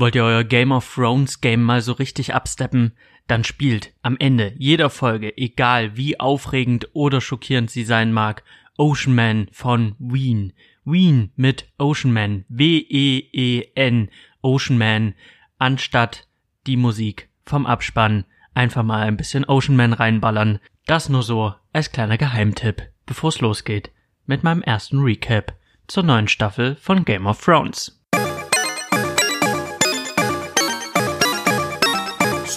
Wollt ihr euer Game of Thrones Game mal so richtig absteppen? Dann spielt am Ende jeder Folge, egal wie aufregend oder schockierend sie sein mag, Ocean Man von Ween. Ween mit Ocean Man. W-E-E-N. Ocean Man. Anstatt die Musik vom Abspann einfach mal ein bisschen Ocean Man reinballern. Das nur so als kleiner Geheimtipp, bevor es losgeht mit meinem ersten Recap zur neuen Staffel von Game of Thrones.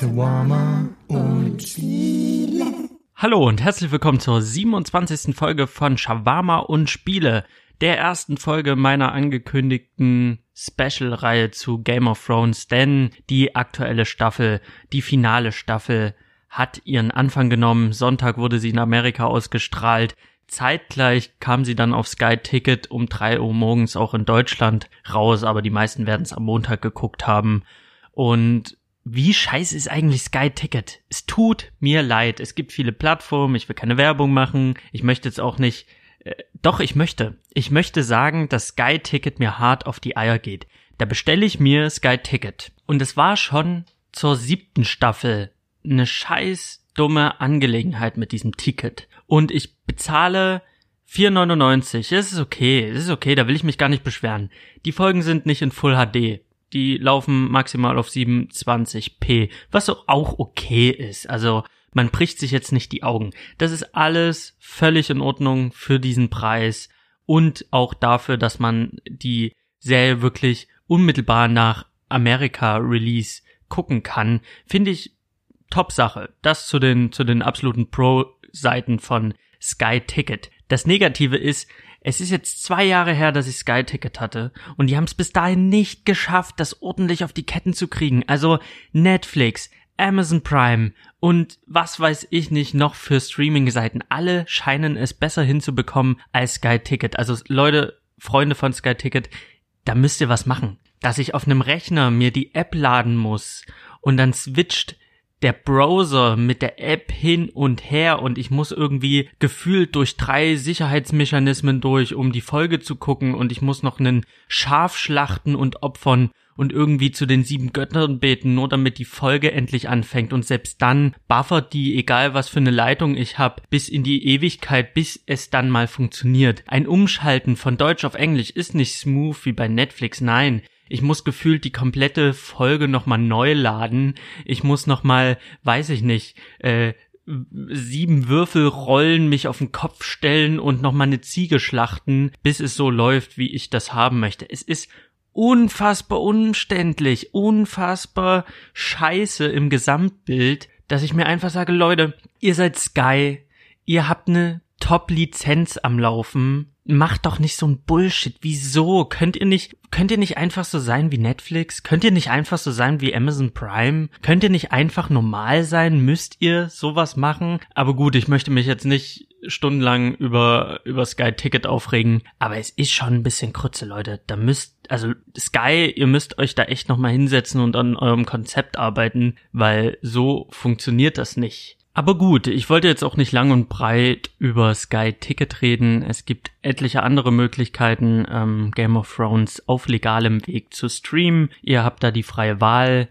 Shawarma und Spiele. Hallo und herzlich willkommen zur 27. Folge von Shawarma und Spiele, der ersten Folge meiner angekündigten Special-Reihe zu Game of Thrones, denn die aktuelle Staffel, die finale Staffel, hat ihren Anfang genommen. Sonntag wurde sie in Amerika ausgestrahlt. Zeitgleich kam sie dann auf Sky Ticket um drei Uhr morgens auch in Deutschland raus, aber die meisten werden es am Montag geguckt haben. Und wie scheiße ist eigentlich Sky Ticket? Es tut mir leid. Es gibt viele Plattformen. Ich will keine Werbung machen. Ich möchte jetzt auch nicht. Äh, doch, ich möchte. Ich möchte sagen, dass Sky Ticket mir hart auf die Eier geht. Da bestelle ich mir Sky Ticket. Und es war schon zur siebten Staffel eine scheiß dumme Angelegenheit mit diesem Ticket. Und ich bezahle 4,99. Es ist okay. Es ist okay. Da will ich mich gar nicht beschweren. Die Folgen sind nicht in Full HD die laufen maximal auf 27p, was auch okay ist. Also man bricht sich jetzt nicht die Augen. Das ist alles völlig in Ordnung für diesen Preis und auch dafür, dass man die Serie wirklich unmittelbar nach Amerika Release gucken kann, finde ich top Sache. Das zu den zu den absoluten Pro Seiten von Sky Ticket. Das Negative ist, es ist jetzt zwei Jahre her, dass ich Sky Ticket hatte und die haben es bis dahin nicht geschafft, das ordentlich auf die Ketten zu kriegen. Also Netflix, Amazon Prime und was weiß ich nicht noch für Streaming-Seiten. Alle scheinen es besser hinzubekommen als Sky Ticket. Also Leute, Freunde von Sky Ticket, da müsst ihr was machen. Dass ich auf einem Rechner mir die App laden muss und dann switcht der Browser mit der App hin und her und ich muss irgendwie gefühlt durch drei Sicherheitsmechanismen durch, um die Folge zu gucken und ich muss noch einen Schaf schlachten und opfern und irgendwie zu den sieben Göttern beten, nur damit die Folge endlich anfängt und selbst dann buffert die, egal was für eine Leitung ich hab, bis in die Ewigkeit, bis es dann mal funktioniert. Ein Umschalten von Deutsch auf Englisch ist nicht smooth wie bei Netflix, nein ich muss gefühlt die komplette Folge nochmal neu laden. Ich muss nochmal, weiß ich nicht, äh, sieben Würfel rollen, mich auf den Kopf stellen und nochmal eine Ziege schlachten, bis es so läuft, wie ich das haben möchte. Es ist unfassbar umständlich, unfassbar scheiße im Gesamtbild, dass ich mir einfach sage, Leute, ihr seid Sky, ihr habt eine Top-Lizenz am Laufen, macht doch nicht so ein Bullshit. Wieso? Könnt ihr nicht, könnt ihr nicht einfach so sein wie Netflix? Könnt ihr nicht einfach so sein wie Amazon Prime? Könnt ihr nicht einfach normal sein? Müsst ihr sowas machen? Aber gut, ich möchte mich jetzt nicht stundenlang über, über Sky Ticket aufregen. Aber es ist schon ein bisschen Krütze, Leute. Da müsst, also Sky, ihr müsst euch da echt nochmal hinsetzen und an eurem Konzept arbeiten, weil so funktioniert das nicht. Aber gut, ich wollte jetzt auch nicht lang und breit über Sky Ticket reden. Es gibt etliche andere Möglichkeiten, ähm, Game of Thrones auf legalem Weg zu streamen. Ihr habt da die freie Wahl.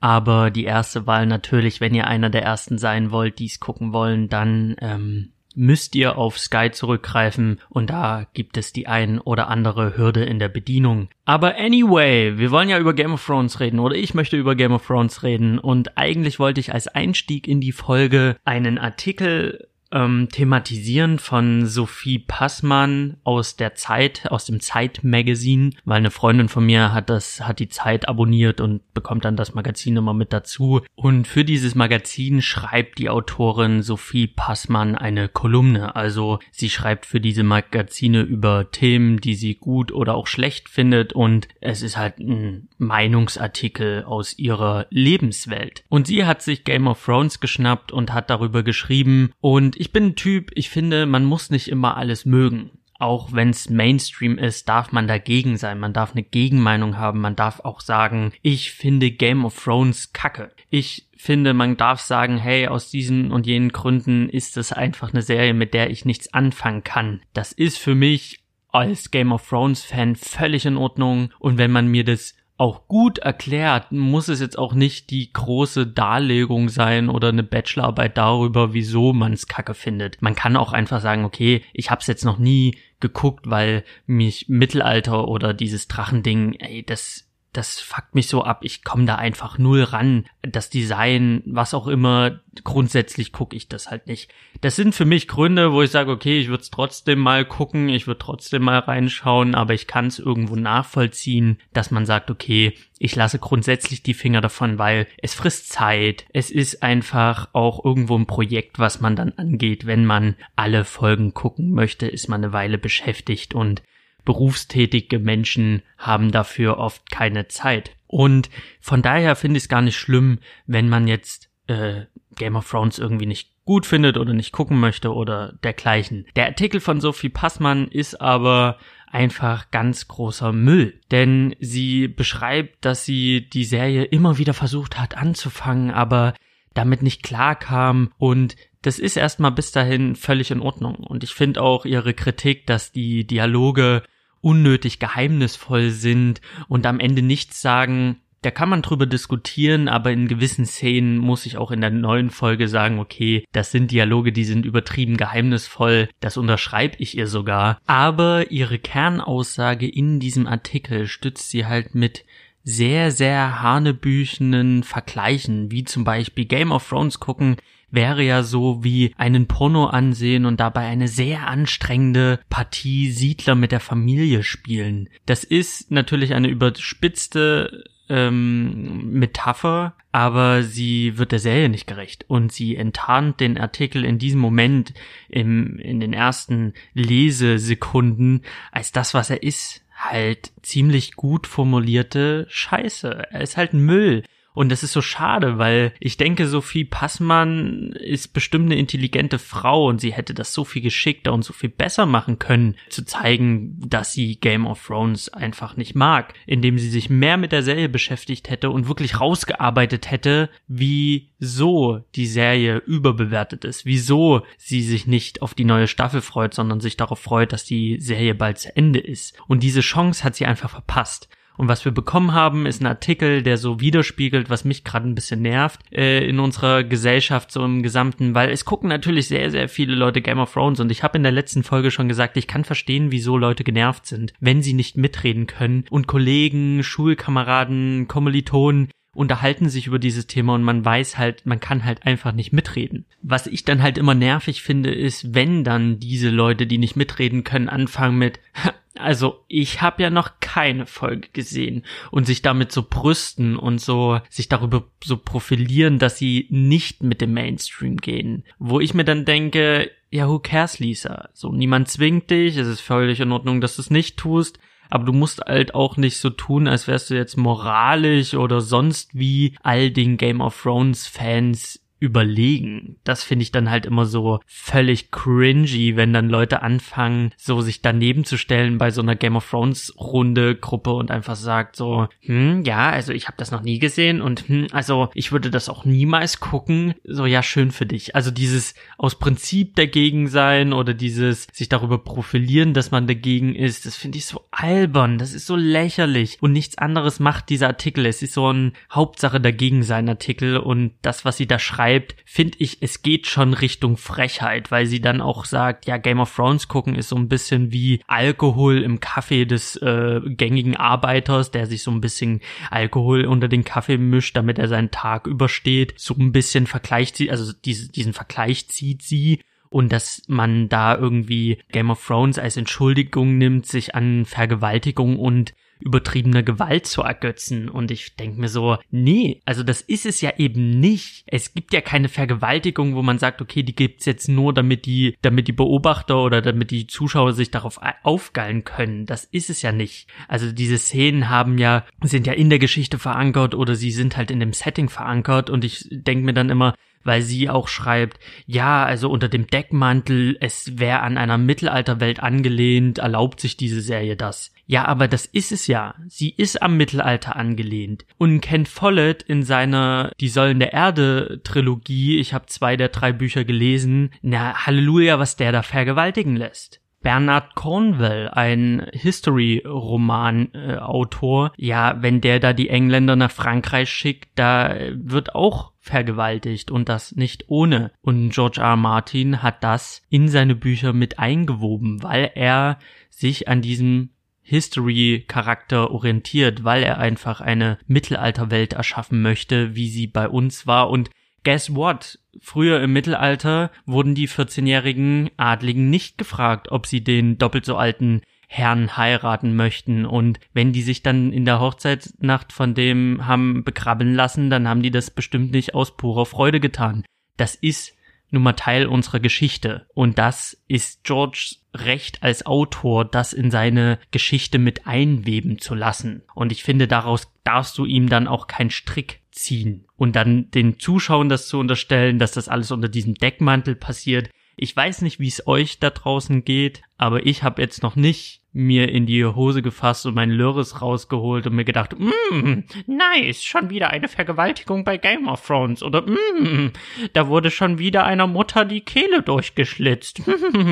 Aber die erste Wahl natürlich, wenn ihr einer der ersten sein wollt, die es gucken wollen, dann ähm, müsst ihr auf Sky zurückgreifen und da gibt es die ein oder andere Hürde in der Bedienung. Aber anyway, wir wollen ja über Game of Thrones reden oder ich möchte über Game of Thrones reden und eigentlich wollte ich als Einstieg in die Folge einen Artikel ähm, thematisieren von Sophie Passmann aus der Zeit, aus dem Zeit Magazine, weil eine Freundin von mir hat das, hat die Zeit abonniert und bekommt dann das Magazin immer mit dazu. Und für dieses Magazin schreibt die Autorin Sophie Passmann eine Kolumne. Also sie schreibt für diese Magazine über Themen, die sie gut oder auch schlecht findet und es ist halt ein Meinungsartikel aus ihrer Lebenswelt. Und sie hat sich Game of Thrones geschnappt und hat darüber geschrieben und ich bin ein Typ, ich finde, man muss nicht immer alles mögen. Auch wenn es Mainstream ist, darf man dagegen sein. Man darf eine Gegenmeinung haben. Man darf auch sagen, ich finde Game of Thrones kacke. Ich finde, man darf sagen, hey, aus diesen und jenen Gründen ist es einfach eine Serie, mit der ich nichts anfangen kann. Das ist für mich als Game of Thrones Fan völlig in Ordnung. Und wenn man mir das auch gut erklärt, muss es jetzt auch nicht die große Darlegung sein oder eine Bachelorarbeit darüber, wieso man es kacke findet. Man kann auch einfach sagen, okay, ich habe es jetzt noch nie geguckt, weil mich Mittelalter oder dieses Drachending, ey, das das fuckt mich so ab. Ich komme da einfach null ran. Das Design, was auch immer, grundsätzlich gucke ich das halt nicht. Das sind für mich Gründe, wo ich sage, okay, ich würde es trotzdem mal gucken, ich würde trotzdem mal reinschauen, aber ich kann es irgendwo nachvollziehen, dass man sagt, okay, ich lasse grundsätzlich die Finger davon, weil es frisst Zeit. Es ist einfach auch irgendwo ein Projekt, was man dann angeht. Wenn man alle Folgen gucken möchte, ist man eine Weile beschäftigt und berufstätige Menschen haben dafür oft keine Zeit. Und von daher finde ich es gar nicht schlimm, wenn man jetzt äh, Game of Thrones irgendwie nicht gut findet oder nicht gucken möchte oder dergleichen. Der Artikel von Sophie Passmann ist aber einfach ganz großer Müll, denn sie beschreibt, dass sie die Serie immer wieder versucht hat anzufangen, aber damit nicht klar kam und das ist erstmal bis dahin völlig in Ordnung. Und ich finde auch ihre Kritik, dass die Dialoge unnötig geheimnisvoll sind und am Ende nichts sagen, da kann man drüber diskutieren, aber in gewissen Szenen muss ich auch in der neuen Folge sagen, okay, das sind Dialoge, die sind übertrieben geheimnisvoll, das unterschreibe ich ihr sogar. Aber ihre Kernaussage in diesem Artikel stützt sie halt mit sehr, sehr hanebüchenen Vergleichen, wie zum Beispiel Game of Thrones gucken, wäre ja so wie einen Porno ansehen und dabei eine sehr anstrengende Partie Siedler mit der Familie spielen. Das ist natürlich eine überspitzte ähm, Metapher, aber sie wird der Serie nicht gerecht und sie enttarnt den Artikel in diesem Moment im, in den ersten Lesesekunden als das, was er ist. Halt ziemlich gut formulierte Scheiße. Er ist halt Müll. Und das ist so schade, weil ich denke, Sophie Passmann ist bestimmt eine intelligente Frau und sie hätte das so viel geschickter und so viel besser machen können, zu zeigen, dass sie Game of Thrones einfach nicht mag, indem sie sich mehr mit der Serie beschäftigt hätte und wirklich rausgearbeitet hätte, wieso die Serie überbewertet ist, wieso sie sich nicht auf die neue Staffel freut, sondern sich darauf freut, dass die Serie bald zu Ende ist. Und diese Chance hat sie einfach verpasst. Und was wir bekommen haben, ist ein Artikel, der so widerspiegelt, was mich gerade ein bisschen nervt äh, in unserer Gesellschaft so im Gesamten, weil es gucken natürlich sehr, sehr viele Leute Game of Thrones. Und ich habe in der letzten Folge schon gesagt, ich kann verstehen, wieso Leute genervt sind, wenn sie nicht mitreden können. Und Kollegen, Schulkameraden, Kommilitonen unterhalten sich über dieses Thema und man weiß halt, man kann halt einfach nicht mitreden. Was ich dann halt immer nervig finde, ist, wenn dann diese Leute, die nicht mitreden können, anfangen mit, also ich habe ja noch keine Folge gesehen und sich damit so brüsten und so sich darüber so profilieren, dass sie nicht mit dem Mainstream gehen, wo ich mir dann denke, ja, who cares, Lisa? So, niemand zwingt dich, es ist völlig in Ordnung, dass du es nicht tust, aber du musst halt auch nicht so tun, als wärst du jetzt moralisch oder sonst wie all den Game of Thrones Fans überlegen. Das finde ich dann halt immer so völlig cringy, wenn dann Leute anfangen, so sich daneben zu stellen bei so einer Game of Thrones Runde Gruppe und einfach sagt so, hm, ja, also ich habe das noch nie gesehen und hm, also ich würde das auch niemals gucken. So ja, schön für dich. Also dieses aus Prinzip dagegen sein oder dieses sich darüber profilieren, dass man dagegen ist, das finde ich so albern, das ist so lächerlich und nichts anderes macht dieser Artikel. Es ist so ein Hauptsache dagegen sein Artikel und das, was sie da schreibt schreibt, finde ich, es geht schon Richtung Frechheit, weil sie dann auch sagt, ja, Game of Thrones gucken ist so ein bisschen wie Alkohol im Kaffee des äh, gängigen Arbeiters, der sich so ein bisschen Alkohol unter den Kaffee mischt, damit er seinen Tag übersteht. So ein bisschen vergleicht sie, also diese, diesen Vergleich zieht sie und dass man da irgendwie Game of Thrones als Entschuldigung nimmt, sich an Vergewaltigung und übertriebener Gewalt zu ergötzen. Und ich denke mir so, nee, also das ist es ja eben nicht. Es gibt ja keine Vergewaltigung, wo man sagt, okay, die gibt's jetzt nur, damit die, damit die Beobachter oder damit die Zuschauer sich darauf aufgeilen können. Das ist es ja nicht. Also diese Szenen haben ja, sind ja in der Geschichte verankert oder sie sind halt in dem Setting verankert und ich denke mir dann immer, weil sie auch schreibt, ja, also unter dem Deckmantel, es wäre an einer Mittelalterwelt angelehnt, erlaubt sich diese Serie das. Ja, aber das ist es ja. Sie ist am Mittelalter angelehnt. Und Ken Follett in seiner Die Säulen der Erde Trilogie, ich habe zwei der drei Bücher gelesen, na Halleluja, was der da vergewaltigen lässt. Bernard Cornwell, ein History-Roman-Autor, ja, wenn der da die Engländer nach Frankreich schickt, da wird auch vergewaltigt und das nicht ohne. Und George R. Martin hat das in seine Bücher mit eingewoben, weil er sich an diesem History-Charakter orientiert, weil er einfach eine Mittelalterwelt erschaffen möchte, wie sie bei uns war und Guess what? Früher im Mittelalter wurden die 14-jährigen Adligen nicht gefragt, ob sie den doppelt so alten Herrn heiraten möchten. Und wenn die sich dann in der Hochzeitsnacht von dem haben bekrabbeln lassen, dann haben die das bestimmt nicht aus purer Freude getan. Das ist nun mal Teil unserer Geschichte. Und das ist Georges Recht als Autor, das in seine Geschichte mit einweben zu lassen. Und ich finde, daraus darfst du ihm dann auch keinen Strick ziehen. Und dann den Zuschauern das zu unterstellen, dass das alles unter diesem Deckmantel passiert. Ich weiß nicht, wie es euch da draußen geht, aber ich habe jetzt noch nicht mir in die Hose gefasst und mein Lörres rausgeholt und mir gedacht, mm, nice, schon wieder eine Vergewaltigung bei Game of Thrones. Oder mm, da wurde schon wieder einer Mutter die Kehle durchgeschlitzt,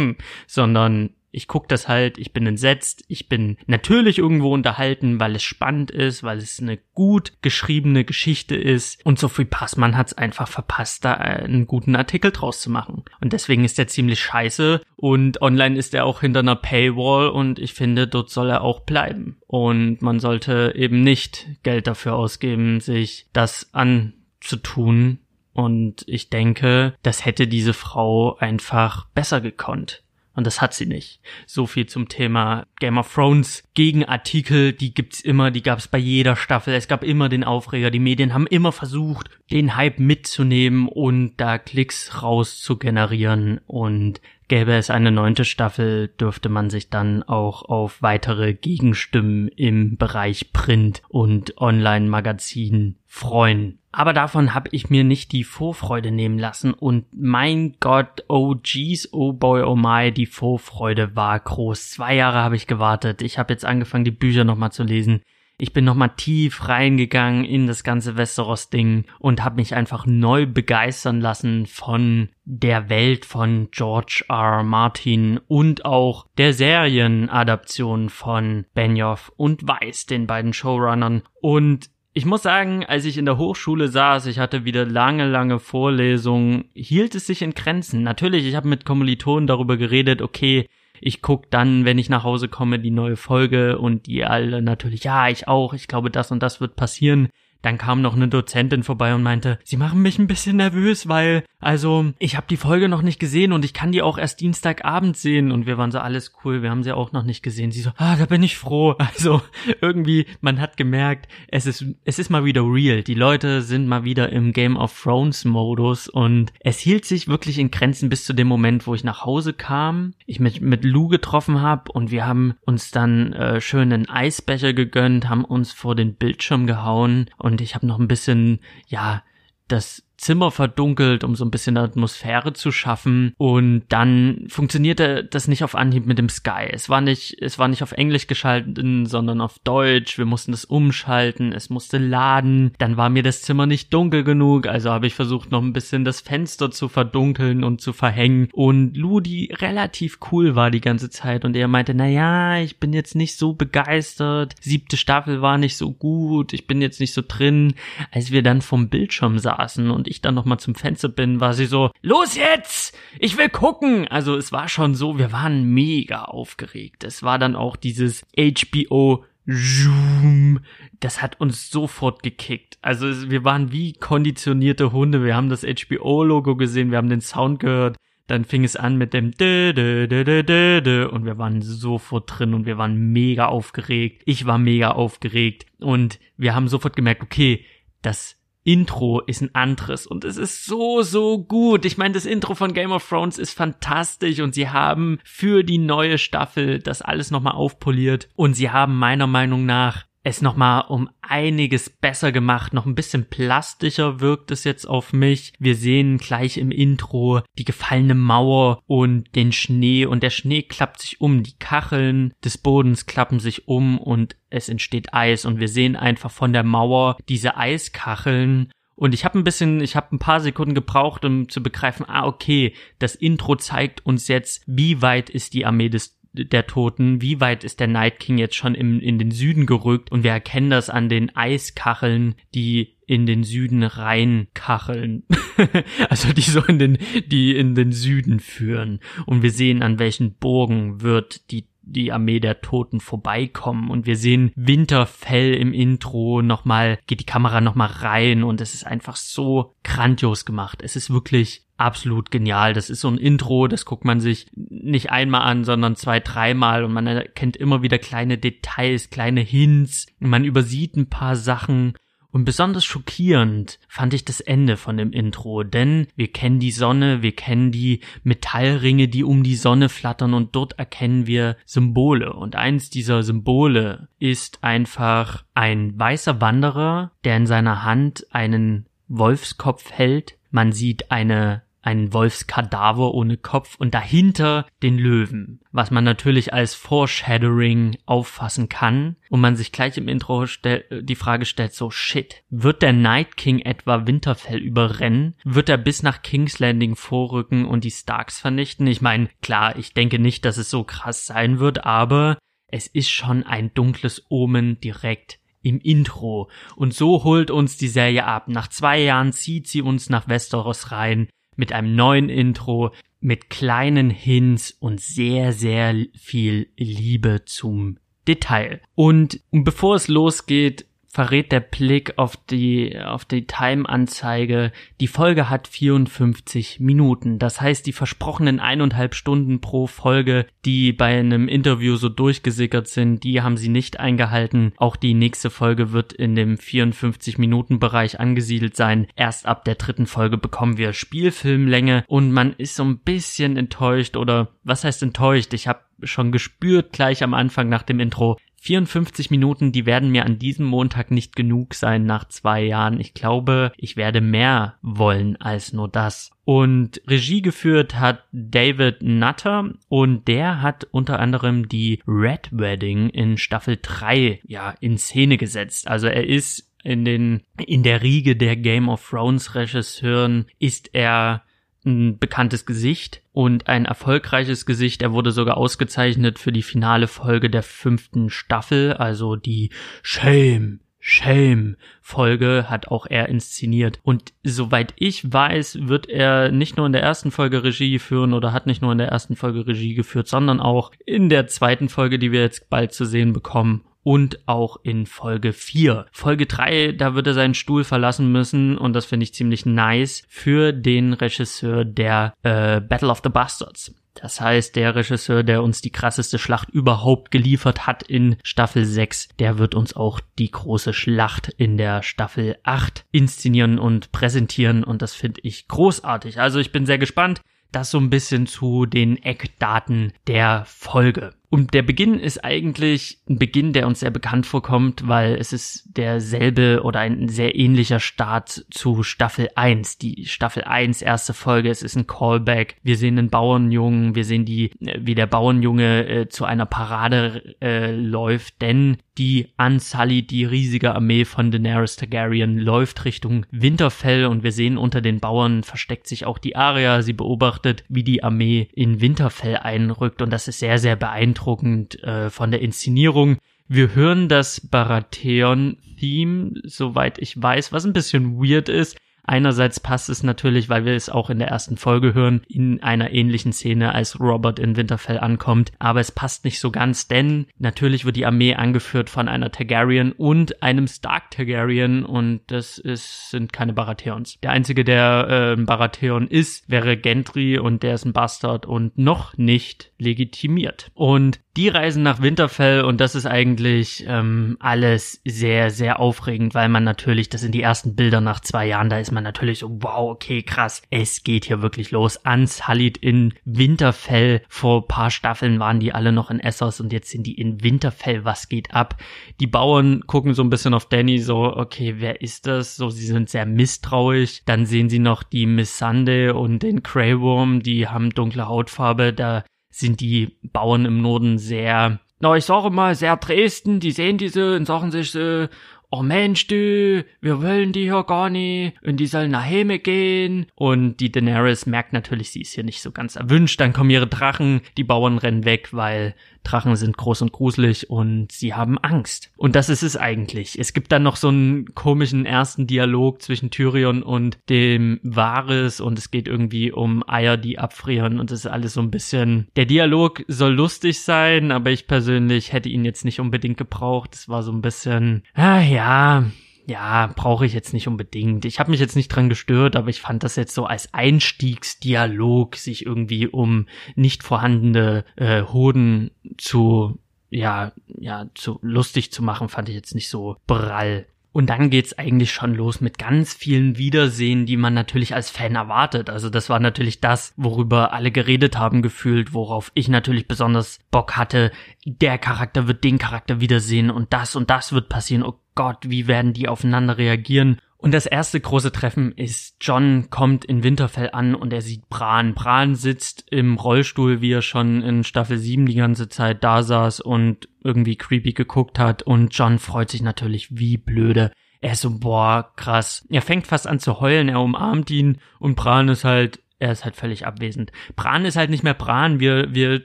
sondern ich guck das halt, ich bin entsetzt, ich bin natürlich irgendwo unterhalten, weil es spannend ist, weil es eine gut geschriebene Geschichte ist und Sophie Passmann hat es einfach verpasst, da einen guten Artikel draus zu machen. Und deswegen ist er ziemlich scheiße und online ist er auch hinter einer Paywall und ich finde, dort soll er auch bleiben. Und man sollte eben nicht Geld dafür ausgeben, sich das anzutun. Und ich denke, das hätte diese Frau einfach besser gekonnt. Und das hat sie nicht. So viel zum Thema Game of Thrones. Gegenartikel, die gibt's immer, die gab's bei jeder Staffel. Es gab immer den Aufreger. Die Medien haben immer versucht, den Hype mitzunehmen und da Klicks raus zu generieren. Und gäbe es eine neunte Staffel, dürfte man sich dann auch auf weitere Gegenstimmen im Bereich Print und Online-Magazin freuen. Aber davon habe ich mir nicht die Vorfreude nehmen lassen und mein Gott, oh jeez, oh boy, oh my, die Vorfreude war groß. Zwei Jahre habe ich gewartet. Ich habe jetzt angefangen, die Bücher nochmal zu lesen. Ich bin nochmal tief reingegangen in das ganze Westeros-Ding und habe mich einfach neu begeistern lassen von der Welt von George R. R. Martin und auch der Serienadaption von Benioff und Weiss, den beiden Showrunnern. Und ich muss sagen, als ich in der Hochschule saß, ich hatte wieder lange, lange Vorlesungen, hielt es sich in Grenzen. Natürlich, ich habe mit Kommilitonen darüber geredet, okay, ich guck dann, wenn ich nach Hause komme, die neue Folge und die alle natürlich, ja, ich auch, ich glaube, das und das wird passieren. Dann kam noch eine Dozentin vorbei und meinte, sie machen mich ein bisschen nervös, weil, also, ich habe die Folge noch nicht gesehen und ich kann die auch erst Dienstagabend sehen. Und wir waren so, alles cool, wir haben sie auch noch nicht gesehen. Sie so, ah, da bin ich froh. Also, irgendwie, man hat gemerkt, es ist, es ist mal wieder real. Die Leute sind mal wieder im Game of Thrones Modus und es hielt sich wirklich in Grenzen bis zu dem Moment, wo ich nach Hause kam, ich mich mit Lou getroffen habe und wir haben uns dann äh, schön einen Eisbecher gegönnt, haben uns vor den Bildschirm gehauen und und ich habe noch ein bisschen, ja, das Zimmer verdunkelt, um so ein bisschen Atmosphäre zu schaffen. Und dann funktionierte das nicht auf Anhieb mit dem Sky. Es war nicht, es war nicht auf Englisch geschalten, sondern auf Deutsch. Wir mussten es umschalten. Es musste laden. Dann war mir das Zimmer nicht dunkel genug. Also habe ich versucht, noch ein bisschen das Fenster zu verdunkeln und zu verhängen. Und Ludi relativ cool war die ganze Zeit. Und er meinte, na ich bin jetzt nicht so begeistert. Siebte Staffel war nicht so gut. Ich bin jetzt nicht so drin. Als wir dann vom Bildschirm saßen und ich dann nochmal zum Fenster bin, war sie so, los jetzt! Ich will gucken! Also es war schon so, wir waren mega aufgeregt. Es war dann auch dieses HBO Zoom, das hat uns sofort gekickt. Also wir waren wie konditionierte Hunde. Wir haben das HBO-Logo gesehen, wir haben den Sound gehört. Dann fing es an mit dem dö, dö, dö, dö, dö, dö, und wir waren sofort drin und wir waren mega aufgeregt. Ich war mega aufgeregt und wir haben sofort gemerkt, okay, das Intro ist ein anderes und es ist so, so gut. Ich meine, das Intro von Game of Thrones ist fantastisch und sie haben für die neue Staffel das alles nochmal aufpoliert und sie haben meiner Meinung nach es nochmal um einiges besser gemacht, noch ein bisschen plastischer wirkt es jetzt auf mich. Wir sehen gleich im Intro die gefallene Mauer und den Schnee und der Schnee klappt sich um, die Kacheln des Bodens klappen sich um und es entsteht Eis und wir sehen einfach von der Mauer diese Eiskacheln und ich habe ein bisschen, ich habe ein paar Sekunden gebraucht, um zu begreifen, ah, okay, das Intro zeigt uns jetzt, wie weit ist die Armee des der Toten, wie weit ist der Night King jetzt schon im, in den Süden gerückt und wir erkennen das an den Eiskacheln, die in den Süden reinkacheln. also die so in den, die in den Süden führen. Und wir sehen, an welchen Burgen wird die die Armee der Toten vorbeikommen und wir sehen Winterfell im Intro nochmal, geht die Kamera nochmal rein und es ist einfach so grandios gemacht. Es ist wirklich absolut genial. Das ist so ein Intro, das guckt man sich nicht einmal an, sondern zwei, dreimal und man erkennt immer wieder kleine Details, kleine Hints. Man übersieht ein paar Sachen und besonders schockierend fand ich das Ende von dem Intro, denn wir kennen die Sonne, wir kennen die Metallringe, die um die Sonne flattern und dort erkennen wir Symbole. Und eins dieser Symbole ist einfach ein weißer Wanderer, der in seiner Hand einen Wolfskopf hält. Man sieht eine einen Wolfskadaver ohne Kopf und dahinter den Löwen, was man natürlich als Foreshadowing auffassen kann und man sich gleich im Intro die Frage stellt, so shit, wird der Night King etwa Winterfell überrennen? Wird er bis nach King's Landing vorrücken und die Starks vernichten? Ich meine, klar, ich denke nicht, dass es so krass sein wird, aber es ist schon ein dunkles Omen direkt im Intro. Und so holt uns die Serie ab. Nach zwei Jahren zieht sie uns nach Westeros rein mit einem neuen Intro, mit kleinen Hints und sehr, sehr viel Liebe zum Detail. Und bevor es losgeht, verrät der Blick auf die, auf die Time-Anzeige, die Folge hat 54 Minuten. Das heißt, die versprochenen eineinhalb Stunden pro Folge, die bei einem Interview so durchgesickert sind, die haben sie nicht eingehalten. Auch die nächste Folge wird in dem 54 Minuten Bereich angesiedelt sein. Erst ab der dritten Folge bekommen wir Spielfilmlänge und man ist so ein bisschen enttäuscht oder was heißt enttäuscht? Ich habe schon gespürt gleich am Anfang nach dem Intro, 54 Minuten, die werden mir an diesem Montag nicht genug sein nach zwei Jahren. Ich glaube, ich werde mehr wollen als nur das. Und Regie geführt hat David Nutter und der hat unter anderem die Red Wedding in Staffel 3 ja in Szene gesetzt. Also er ist in den in der Riege der Game of Thrones Regisseuren ist er ein bekanntes Gesicht und ein erfolgreiches Gesicht. Er wurde sogar ausgezeichnet für die finale Folge der fünften Staffel, also die Shame, Shame Folge hat auch er inszeniert. Und soweit ich weiß, wird er nicht nur in der ersten Folge Regie führen oder hat nicht nur in der ersten Folge Regie geführt, sondern auch in der zweiten Folge, die wir jetzt bald zu sehen bekommen und auch in Folge 4. Folge 3, da wird er seinen Stuhl verlassen müssen und das finde ich ziemlich nice für den Regisseur der äh, Battle of the Bastards. Das heißt, der Regisseur, der uns die krasseste Schlacht überhaupt geliefert hat in Staffel 6, der wird uns auch die große Schlacht in der Staffel 8 inszenieren und präsentieren und das finde ich großartig. Also ich bin sehr gespannt. Das so ein bisschen zu den Eckdaten der Folge. Und der Beginn ist eigentlich ein Beginn, der uns sehr bekannt vorkommt, weil es ist derselbe oder ein sehr ähnlicher Start zu Staffel 1. Die Staffel 1 erste Folge, es ist ein Callback. Wir sehen einen Bauernjungen, wir sehen die, wie der Bauernjunge äh, zu einer Parade äh, läuft, denn die Unsullied, die riesige Armee von Daenerys Targaryen, läuft Richtung Winterfell und wir sehen unter den Bauern versteckt sich auch die Arya. Sie beobachtet, wie die Armee in Winterfell einrückt und das ist sehr, sehr beeindruckend beeindruckend äh, von der Inszenierung. Wir hören das Baratheon-Theme, soweit ich weiß, was ein bisschen weird ist. Einerseits passt es natürlich, weil wir es auch in der ersten Folge hören, in einer ähnlichen Szene, als Robert in Winterfell ankommt. Aber es passt nicht so ganz, denn natürlich wird die Armee angeführt von einer Targaryen und einem Stark Targaryen und das ist, sind keine Baratheons. Der einzige, der äh, Baratheon ist, wäre Gendry und der ist ein Bastard und noch nicht legitimiert. Und die reisen nach Winterfell und das ist eigentlich ähm, alles sehr, sehr aufregend, weil man natürlich, das sind die ersten Bilder nach zwei Jahren, da ist man natürlich so, wow, okay, krass, es geht hier wirklich los. Unsullied in Winterfell, vor paar Staffeln waren die alle noch in Essos und jetzt sind die in Winterfell, was geht ab? Die Bauern gucken so ein bisschen auf Danny, so, okay, wer ist das? So, sie sind sehr misstrauisch. Dann sehen sie noch die Missande und den Grey die haben dunkle Hautfarbe, da sind die Bauern im Norden sehr, na, ich sage mal, sehr Dresden, die sehen diese und sagen sich, äh, oh Mensch, du, wir wollen die hier gar nicht und die sollen nach Heme gehen. Und die Daenerys merkt natürlich, sie ist hier nicht so ganz erwünscht. Dann kommen ihre Drachen, die Bauern rennen weg, weil Drachen sind groß und gruselig und sie haben Angst. Und das ist es eigentlich. Es gibt dann noch so einen komischen ersten Dialog zwischen Tyrion und dem Varys und es geht irgendwie um Eier, die abfrieren und es ist alles so ein bisschen. Der Dialog soll lustig sein, aber ich persönlich hätte ihn jetzt nicht unbedingt gebraucht. Es war so ein bisschen, ah ja, ja, brauche ich jetzt nicht unbedingt. Ich habe mich jetzt nicht dran gestört, aber ich fand das jetzt so als Einstiegsdialog, sich irgendwie um nicht vorhandene äh, Hoden zu ja, ja, zu lustig zu machen, fand ich jetzt nicht so prall. Und dann geht's eigentlich schon los mit ganz vielen Wiedersehen, die man natürlich als Fan erwartet. Also das war natürlich das, worüber alle geredet haben gefühlt, worauf ich natürlich besonders Bock hatte. Der Charakter wird den Charakter wiedersehen und das und das wird passieren. Oh Gott, wie werden die aufeinander reagieren? Und das erste große Treffen ist, John kommt in Winterfell an und er sieht Bran. Bran sitzt im Rollstuhl, wie er schon in Staffel 7 die ganze Zeit da saß und irgendwie creepy geguckt hat und John freut sich natürlich wie blöde. Er ist so, boah, krass. Er fängt fast an zu heulen, er umarmt ihn und Bran ist halt er ist halt völlig abwesend. Bran ist halt nicht mehr Bran. Wir, wir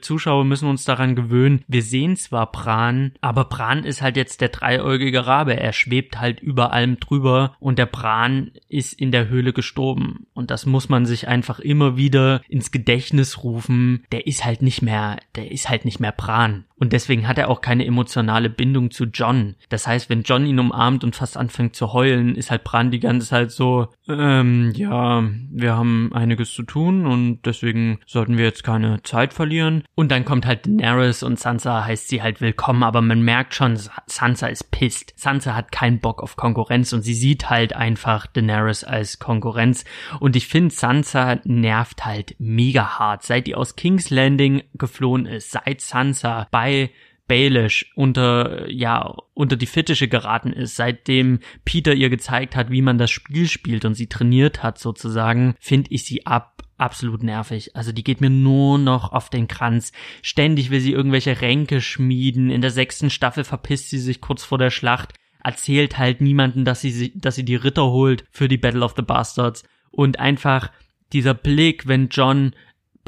Zuschauer müssen uns daran gewöhnen. Wir sehen zwar Bran, aber Bran ist halt jetzt der dreieugige Rabe. Er schwebt halt über allem drüber und der Bran ist in der Höhle gestorben. Und das muss man sich einfach immer wieder ins Gedächtnis rufen. Der ist halt nicht mehr, der ist halt nicht mehr Bran. Und deswegen hat er auch keine emotionale Bindung zu John. Das heißt, wenn John ihn umarmt und fast anfängt zu heulen, ist halt Bran die ganze Zeit so, ähm, ja, wir haben einiges zu tun und deswegen sollten wir jetzt keine Zeit verlieren. Und dann kommt halt Daenerys und Sansa heißt sie halt willkommen, aber man merkt schon, Sansa ist pisst. Sansa hat keinen Bock auf Konkurrenz und sie sieht halt einfach Daenerys als Konkurrenz. Und ich finde, Sansa nervt halt mega hart. Seit die aus King's Landing geflohen ist, seit Sansa bei bei Baelish unter, ja, unter die Fittiche geraten ist, seitdem Peter ihr gezeigt hat, wie man das Spiel spielt und sie trainiert hat sozusagen, finde ich sie ab absolut nervig. Also die geht mir nur noch auf den Kranz. Ständig will sie irgendwelche Ränke schmieden. In der sechsten Staffel verpisst sie sich kurz vor der Schlacht, erzählt halt niemanden, dass sie, dass sie die Ritter holt für die Battle of the Bastards. Und einfach dieser Blick, wenn John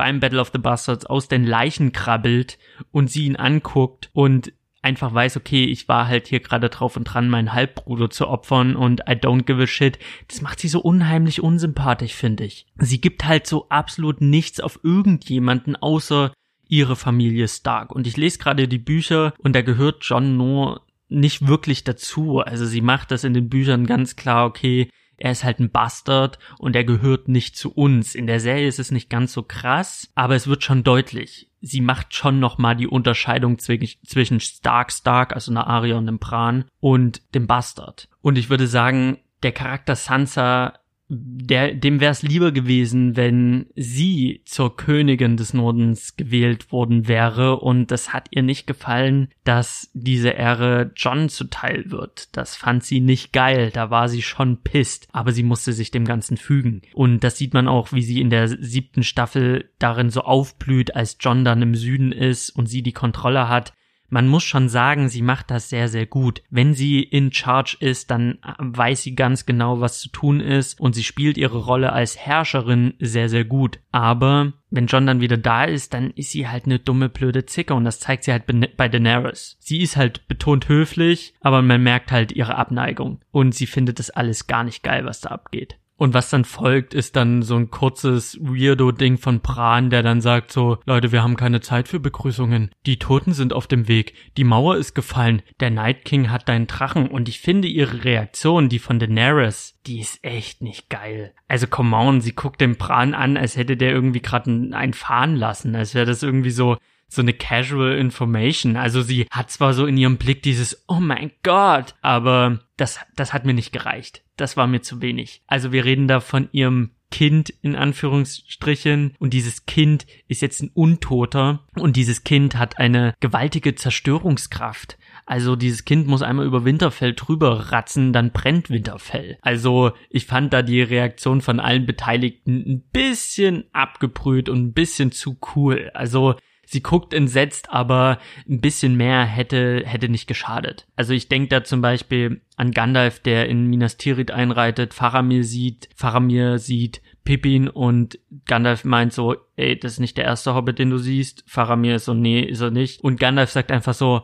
beim Battle of the Bastards aus den Leichen krabbelt und sie ihn anguckt und einfach weiß, okay, ich war halt hier gerade drauf und dran, meinen Halbbruder zu opfern und I don't give a shit. Das macht sie so unheimlich unsympathisch, finde ich. Sie gibt halt so absolut nichts auf irgendjemanden außer ihre Familie Stark. Und ich lese gerade die Bücher und da gehört John nur nicht wirklich dazu. Also sie macht das in den Büchern ganz klar, okay, er ist halt ein Bastard und er gehört nicht zu uns. In der Serie ist es nicht ganz so krass, aber es wird schon deutlich. Sie macht schon nochmal die Unterscheidung zwischen Stark Stark, also einer Aria und einem Bran, und dem Bastard. Und ich würde sagen, der Charakter Sansa der, dem wäre es lieber gewesen, wenn sie zur Königin des Nordens gewählt worden wäre und es hat ihr nicht gefallen, dass diese Ehre John zuteil wird. Das fand sie nicht geil, da war sie schon pisst, aber sie musste sich dem Ganzen fügen. Und das sieht man auch, wie sie in der siebten Staffel darin so aufblüht, als John dann im Süden ist und sie die Kontrolle hat man muss schon sagen, sie macht das sehr, sehr gut. Wenn sie in Charge ist, dann weiß sie ganz genau, was zu tun ist und sie spielt ihre Rolle als Herrscherin sehr, sehr gut. Aber wenn John dann wieder da ist, dann ist sie halt eine dumme, blöde Zicke und das zeigt sie halt bei Daenerys. Sie ist halt betont höflich, aber man merkt halt ihre Abneigung und sie findet das alles gar nicht geil, was da abgeht. Und was dann folgt, ist dann so ein kurzes Weirdo-Ding von Bran, der dann sagt so, Leute, wir haben keine Zeit für Begrüßungen. Die Toten sind auf dem Weg. Die Mauer ist gefallen. Der Night King hat deinen Drachen. Und ich finde ihre Reaktion, die von Daenerys, die ist echt nicht geil. Also come on, sie guckt den Bran an, als hätte der irgendwie gerade einen fahren lassen. Als wäre das irgendwie so, so eine casual information. Also sie hat zwar so in ihrem Blick dieses Oh mein Gott, aber das, das hat mir nicht gereicht. Das war mir zu wenig. Also wir reden da von ihrem Kind in Anführungsstrichen und dieses Kind ist jetzt ein Untoter und dieses Kind hat eine gewaltige Zerstörungskraft. Also dieses Kind muss einmal über Winterfell drüber ratzen, dann brennt Winterfell. Also ich fand da die Reaktion von allen Beteiligten ein bisschen abgebrüht und ein bisschen zu cool. Also sie guckt entsetzt, aber ein bisschen mehr hätte, hätte nicht geschadet. Also ich denke da zum Beispiel an Gandalf, der in Minas Tirith einreitet, Faramir sieht, Faramir sieht Pippin und Gandalf meint so, ey, das ist nicht der erste Hobbit, den du siehst. Faramir ist so, nee, ist er nicht. Und Gandalf sagt einfach so,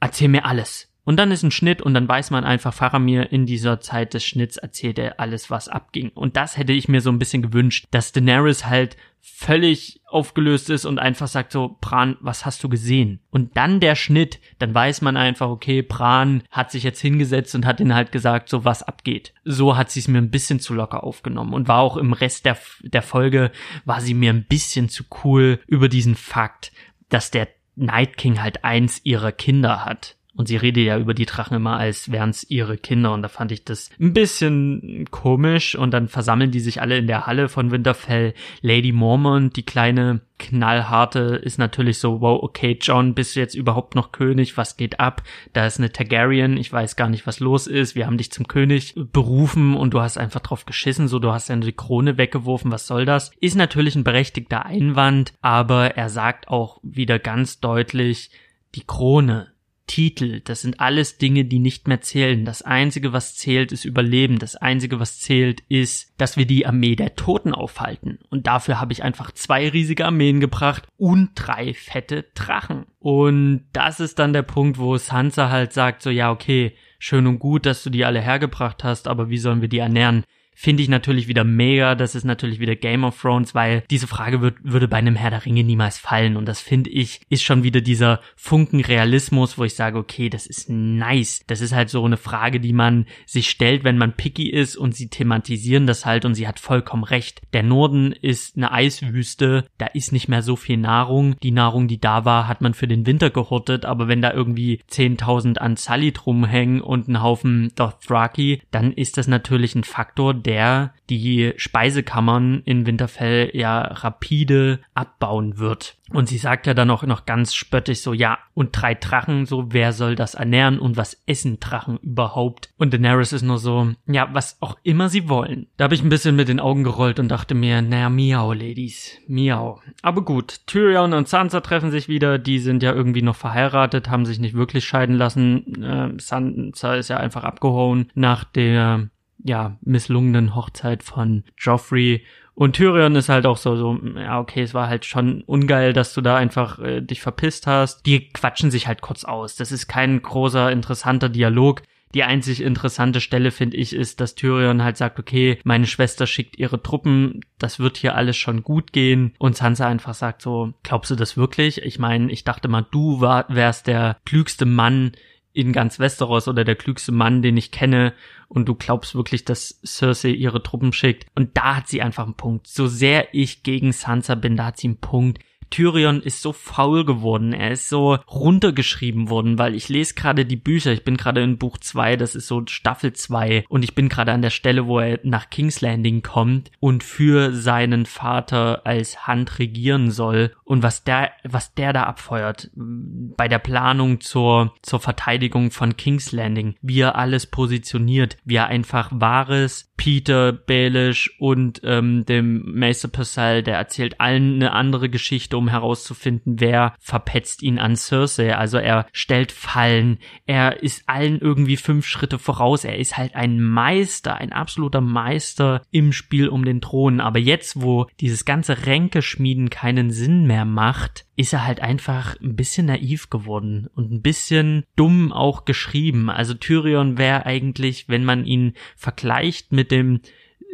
erzähl mir alles. Und dann ist ein Schnitt und dann weiß man einfach, Faramir in dieser Zeit des Schnitts erzählt er alles, was abging. Und das hätte ich mir so ein bisschen gewünscht, dass Daenerys halt völlig aufgelöst ist und einfach sagt so, Bran, was hast du gesehen? Und dann der Schnitt, dann weiß man einfach, okay, Bran hat sich jetzt hingesetzt und hat ihn halt gesagt, so was abgeht. So hat sie es mir ein bisschen zu locker aufgenommen und war auch im Rest der, der Folge, war sie mir ein bisschen zu cool über diesen Fakt, dass der Night King halt eins ihrer Kinder hat. Und sie redet ja über die Drachen immer, als wären es ihre Kinder. Und da fand ich das ein bisschen komisch. Und dann versammeln die sich alle in der Halle von Winterfell. Lady Mormont, die kleine knallharte, ist natürlich so, wow, okay, John, bist du jetzt überhaupt noch König? Was geht ab? Da ist eine Targaryen. Ich weiß gar nicht, was los ist. Wir haben dich zum König berufen und du hast einfach drauf geschissen. So, du hast ja die Krone weggeworfen. Was soll das? Ist natürlich ein berechtigter Einwand. Aber er sagt auch wieder ganz deutlich, die Krone Titel, das sind alles Dinge, die nicht mehr zählen. Das Einzige, was zählt, ist Überleben. Das Einzige, was zählt, ist, dass wir die Armee der Toten aufhalten. Und dafür habe ich einfach zwei riesige Armeen gebracht und drei fette Drachen. Und das ist dann der Punkt, wo Sansa halt sagt, so ja, okay, schön und gut, dass du die alle hergebracht hast, aber wie sollen wir die ernähren? Finde ich natürlich wieder mega. Das ist natürlich wieder Game of Thrones, weil diese Frage wird, würde bei einem Herr der Ringe niemals fallen. Und das finde ich, ist schon wieder dieser Funken Realismus, wo ich sage, okay, das ist nice. Das ist halt so eine Frage, die man sich stellt, wenn man picky ist und sie thematisieren das halt und sie hat vollkommen recht. Der Norden ist eine Eiswüste, da ist nicht mehr so viel Nahrung. Die Nahrung, die da war, hat man für den Winter gehortet, aber wenn da irgendwie 10.000 an Sully rumhängen und ein Haufen Dothraki, dann ist das natürlich ein Faktor, der die Speisekammern in Winterfell ja rapide abbauen wird. Und sie sagt ja dann auch noch ganz spöttisch so, ja, und drei Drachen, so, wer soll das ernähren und was essen Drachen überhaupt? Und Daenerys ist nur so, ja, was auch immer sie wollen. Da habe ich ein bisschen mit den Augen gerollt und dachte mir, naja, miau, Ladies, miau. Aber gut, Tyrion und Sansa treffen sich wieder, die sind ja irgendwie noch verheiratet, haben sich nicht wirklich scheiden lassen. Äh, Sansa ist ja einfach abgehauen nach der ja, misslungenen Hochzeit von Joffrey. Und Tyrion ist halt auch so, so, ja, okay, es war halt schon ungeil, dass du da einfach äh, dich verpisst hast. Die quatschen sich halt kurz aus. Das ist kein großer, interessanter Dialog. Die einzig interessante Stelle, finde ich, ist, dass Tyrion halt sagt, okay, meine Schwester schickt ihre Truppen, das wird hier alles schon gut gehen. Und Sansa einfach sagt so, glaubst du das wirklich? Ich meine, ich dachte mal, du war, wärst der klügste Mann in ganz Westeros oder der klügste Mann, den ich kenne und du glaubst wirklich, dass Cersei ihre Truppen schickt. Und da hat sie einfach einen Punkt. So sehr ich gegen Sansa bin, da hat sie einen Punkt. Tyrion ist so faul geworden, er ist so runtergeschrieben worden, weil ich lese gerade die Bücher, ich bin gerade in Buch 2, das ist so Staffel 2 und ich bin gerade an der Stelle, wo er nach King's Landing kommt und für seinen Vater als Hand regieren soll und was der was der da abfeuert bei der Planung zur zur Verteidigung von King's Landing, wie er alles positioniert, wie er einfach wahres Peter Baelish und ähm, dem Maester Purcell, der erzählt allen eine andere Geschichte, um herauszufinden, wer verpetzt ihn an Cersei. Also er stellt Fallen, er ist allen irgendwie fünf Schritte voraus. Er ist halt ein Meister, ein absoluter Meister im Spiel um den Thron. Aber jetzt, wo dieses ganze Ränkeschmieden keinen Sinn mehr macht, ist er halt einfach ein bisschen naiv geworden und ein bisschen dumm auch geschrieben. Also Tyrion wäre eigentlich, wenn man ihn vergleicht mit dem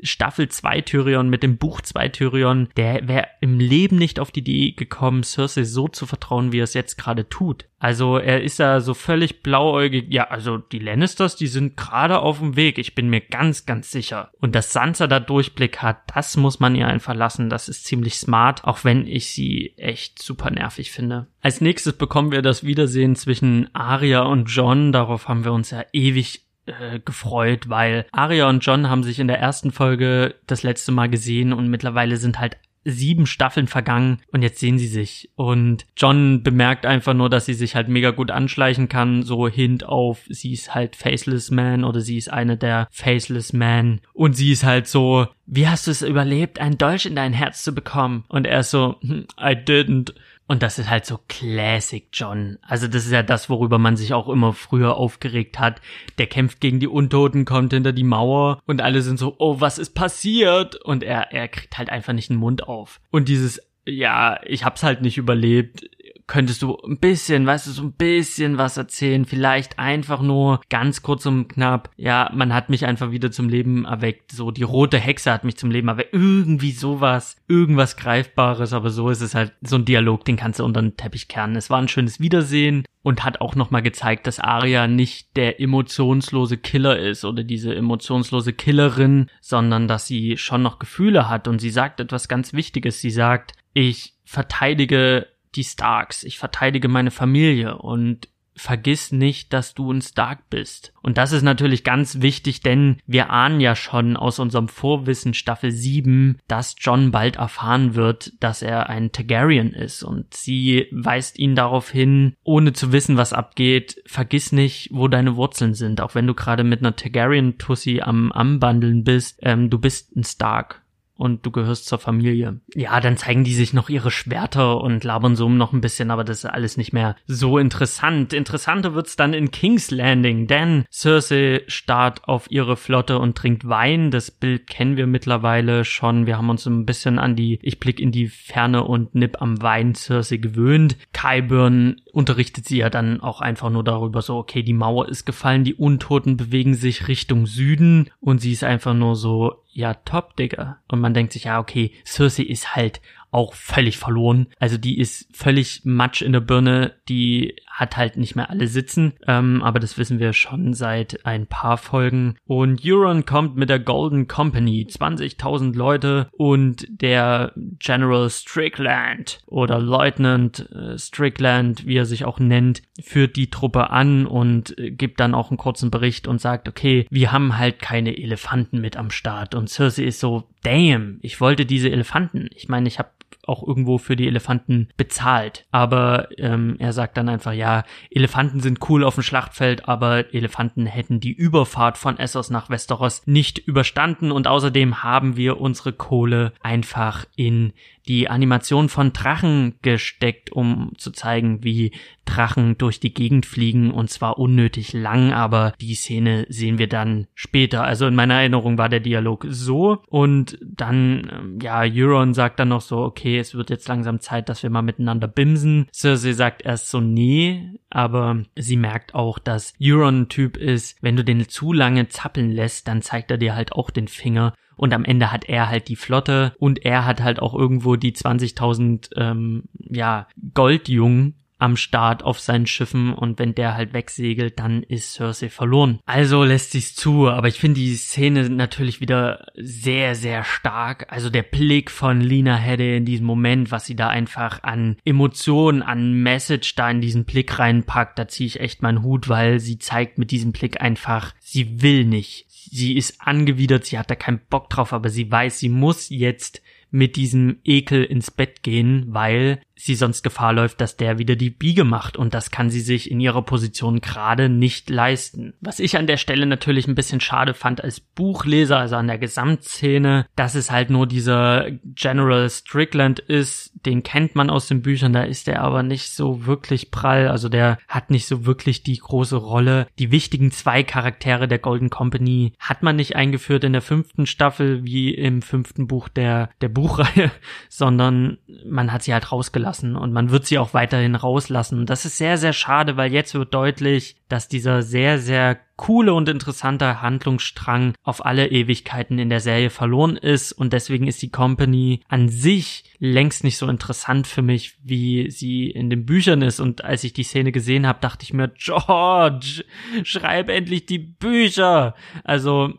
Staffel 2 Tyrion, mit dem Buch 2 Tyrion, der wäre im Leben nicht auf die Idee gekommen, Cersei so zu vertrauen, wie er es jetzt gerade tut. Also er ist da so völlig blauäugig. Ja, also die Lannisters, die sind gerade auf dem Weg. Ich bin mir ganz, ganz sicher. Und dass Sansa da Durchblick hat, das muss man ihr einfach lassen. Das ist ziemlich smart, auch wenn ich sie echt super nervig finde. Als nächstes bekommen wir das Wiedersehen zwischen Arya und John. Darauf haben wir uns ja ewig äh, gefreut, weil Arya und John haben sich in der ersten Folge das letzte Mal gesehen und mittlerweile sind halt sieben Staffeln vergangen und jetzt sehen sie sich. Und John bemerkt einfach nur, dass sie sich halt mega gut anschleichen kann, so Hint auf, sie ist halt Faceless Man oder sie ist eine der Faceless Man. Und sie ist halt so, wie hast du es überlebt, einen Dolch in dein Herz zu bekommen? Und er ist so, hm, I didn't. Und das ist halt so Classic John. Also das ist ja das, worüber man sich auch immer früher aufgeregt hat. Der kämpft gegen die Untoten, kommt hinter die Mauer und alle sind so, oh, was ist passiert? Und er, er kriegt halt einfach nicht den Mund auf. Und dieses, ja, ich hab's halt nicht überlebt könntest du ein bisschen, weißt du, so ein bisschen was erzählen, vielleicht einfach nur ganz kurz und knapp, ja, man hat mich einfach wieder zum Leben erweckt, so die rote Hexe hat mich zum Leben erweckt, irgendwie sowas, irgendwas Greifbares, aber so ist es halt so ein Dialog, den kannst du unter den Teppich kehren. Es war ein schönes Wiedersehen und hat auch nochmal gezeigt, dass Arya nicht der emotionslose Killer ist oder diese emotionslose Killerin, sondern dass sie schon noch Gefühle hat und sie sagt etwas ganz Wichtiges. Sie sagt, ich verteidige die Starks, ich verteidige meine Familie und vergiss nicht, dass du ein Stark bist. Und das ist natürlich ganz wichtig, denn wir ahnen ja schon aus unserem Vorwissen Staffel 7, dass John bald erfahren wird, dass er ein Targaryen ist. Und sie weist ihn darauf hin, ohne zu wissen, was abgeht, vergiss nicht, wo deine Wurzeln sind. Auch wenn du gerade mit einer Targaryen-Tussi am Anbandeln bist, ähm, du bist ein Stark und du gehörst zur Familie. Ja, dann zeigen die sich noch ihre Schwerter und labern so noch ein bisschen, aber das ist alles nicht mehr so interessant. Interessanter wird's dann in King's Landing, denn Cersei starrt auf ihre Flotte und trinkt Wein. Das Bild kennen wir mittlerweile schon. Wir haben uns ein bisschen an die Ich blick in die Ferne und nipp am Wein Cersei gewöhnt. Kyburn unterrichtet sie ja dann auch einfach nur darüber so, okay, die Mauer ist gefallen, die Untoten bewegen sich Richtung Süden und sie ist einfach nur so, ja, top, Digga. Und man denkt sich, ja, okay, Cersei ist halt auch völlig verloren. Also die ist völlig Matsch in der Birne, die hat halt nicht mehr alle sitzen, ähm, aber das wissen wir schon seit ein paar Folgen. Und Euron kommt mit der Golden Company, 20.000 Leute und der General Strickland oder Lieutenant äh, Strickland, wie er sich auch nennt, führt die Truppe an und äh, gibt dann auch einen kurzen Bericht und sagt, okay, wir haben halt keine Elefanten mit am Start. Und Cersei ist so, damn, ich wollte diese Elefanten. Ich meine, ich habe auch irgendwo für die Elefanten bezahlt. Aber ähm, er sagt dann einfach, ja, Elefanten sind cool auf dem Schlachtfeld, aber Elefanten hätten die Überfahrt von Essos nach Westeros nicht überstanden und außerdem haben wir unsere Kohle einfach in die Animation von Drachen gesteckt, um zu zeigen, wie Drachen durch die Gegend fliegen und zwar unnötig lang, aber die Szene sehen wir dann später. Also in meiner Erinnerung war der Dialog so und dann, ähm, ja, Euron sagt dann noch so, okay, es wird jetzt langsam Zeit, dass wir mal miteinander bimsen. Cersei sagt erst so, nee, aber sie merkt auch, dass Euron ein Typ ist, wenn du den zu lange zappeln lässt, dann zeigt er dir halt auch den Finger und am Ende hat er halt die Flotte und er hat halt auch irgendwo die 20.000 ähm, ja Goldjungen am Start auf seinen Schiffen und wenn der halt wegsegelt, dann ist Cersei verloren. Also lässt sich's zu, aber ich finde die Szene natürlich wieder sehr, sehr stark. Also der Blick von Lina Hedde in diesem Moment, was sie da einfach an Emotionen, an Message da in diesen Blick reinpackt, da ziehe ich echt meinen Hut, weil sie zeigt mit diesem Blick einfach, sie will nicht. Sie ist angewidert, sie hat da keinen Bock drauf, aber sie weiß, sie muss jetzt mit diesem Ekel ins Bett gehen, weil sie sonst Gefahr läuft, dass der wieder die Biege macht und das kann sie sich in ihrer Position gerade nicht leisten. Was ich an der Stelle natürlich ein bisschen schade fand als Buchleser, also an der Gesamtszene, dass es halt nur dieser General Strickland ist, den kennt man aus den Büchern, da ist der aber nicht so wirklich prall, also der hat nicht so wirklich die große Rolle. Die wichtigen zwei Charaktere der Golden Company hat man nicht eingeführt in der fünften Staffel wie im fünften Buch der, der Buchreihe, sondern man hat sie halt rausgelassen lassen und man wird sie auch weiterhin rauslassen. Das ist sehr, sehr schade, weil jetzt wird deutlich, dass dieser sehr, sehr coole und interessante Handlungsstrang auf alle Ewigkeiten in der Serie verloren ist und deswegen ist die Company an sich längst nicht so interessant für mich, wie sie in den Büchern ist und als ich die Szene gesehen habe, dachte ich mir, George, schreib endlich die Bücher. Also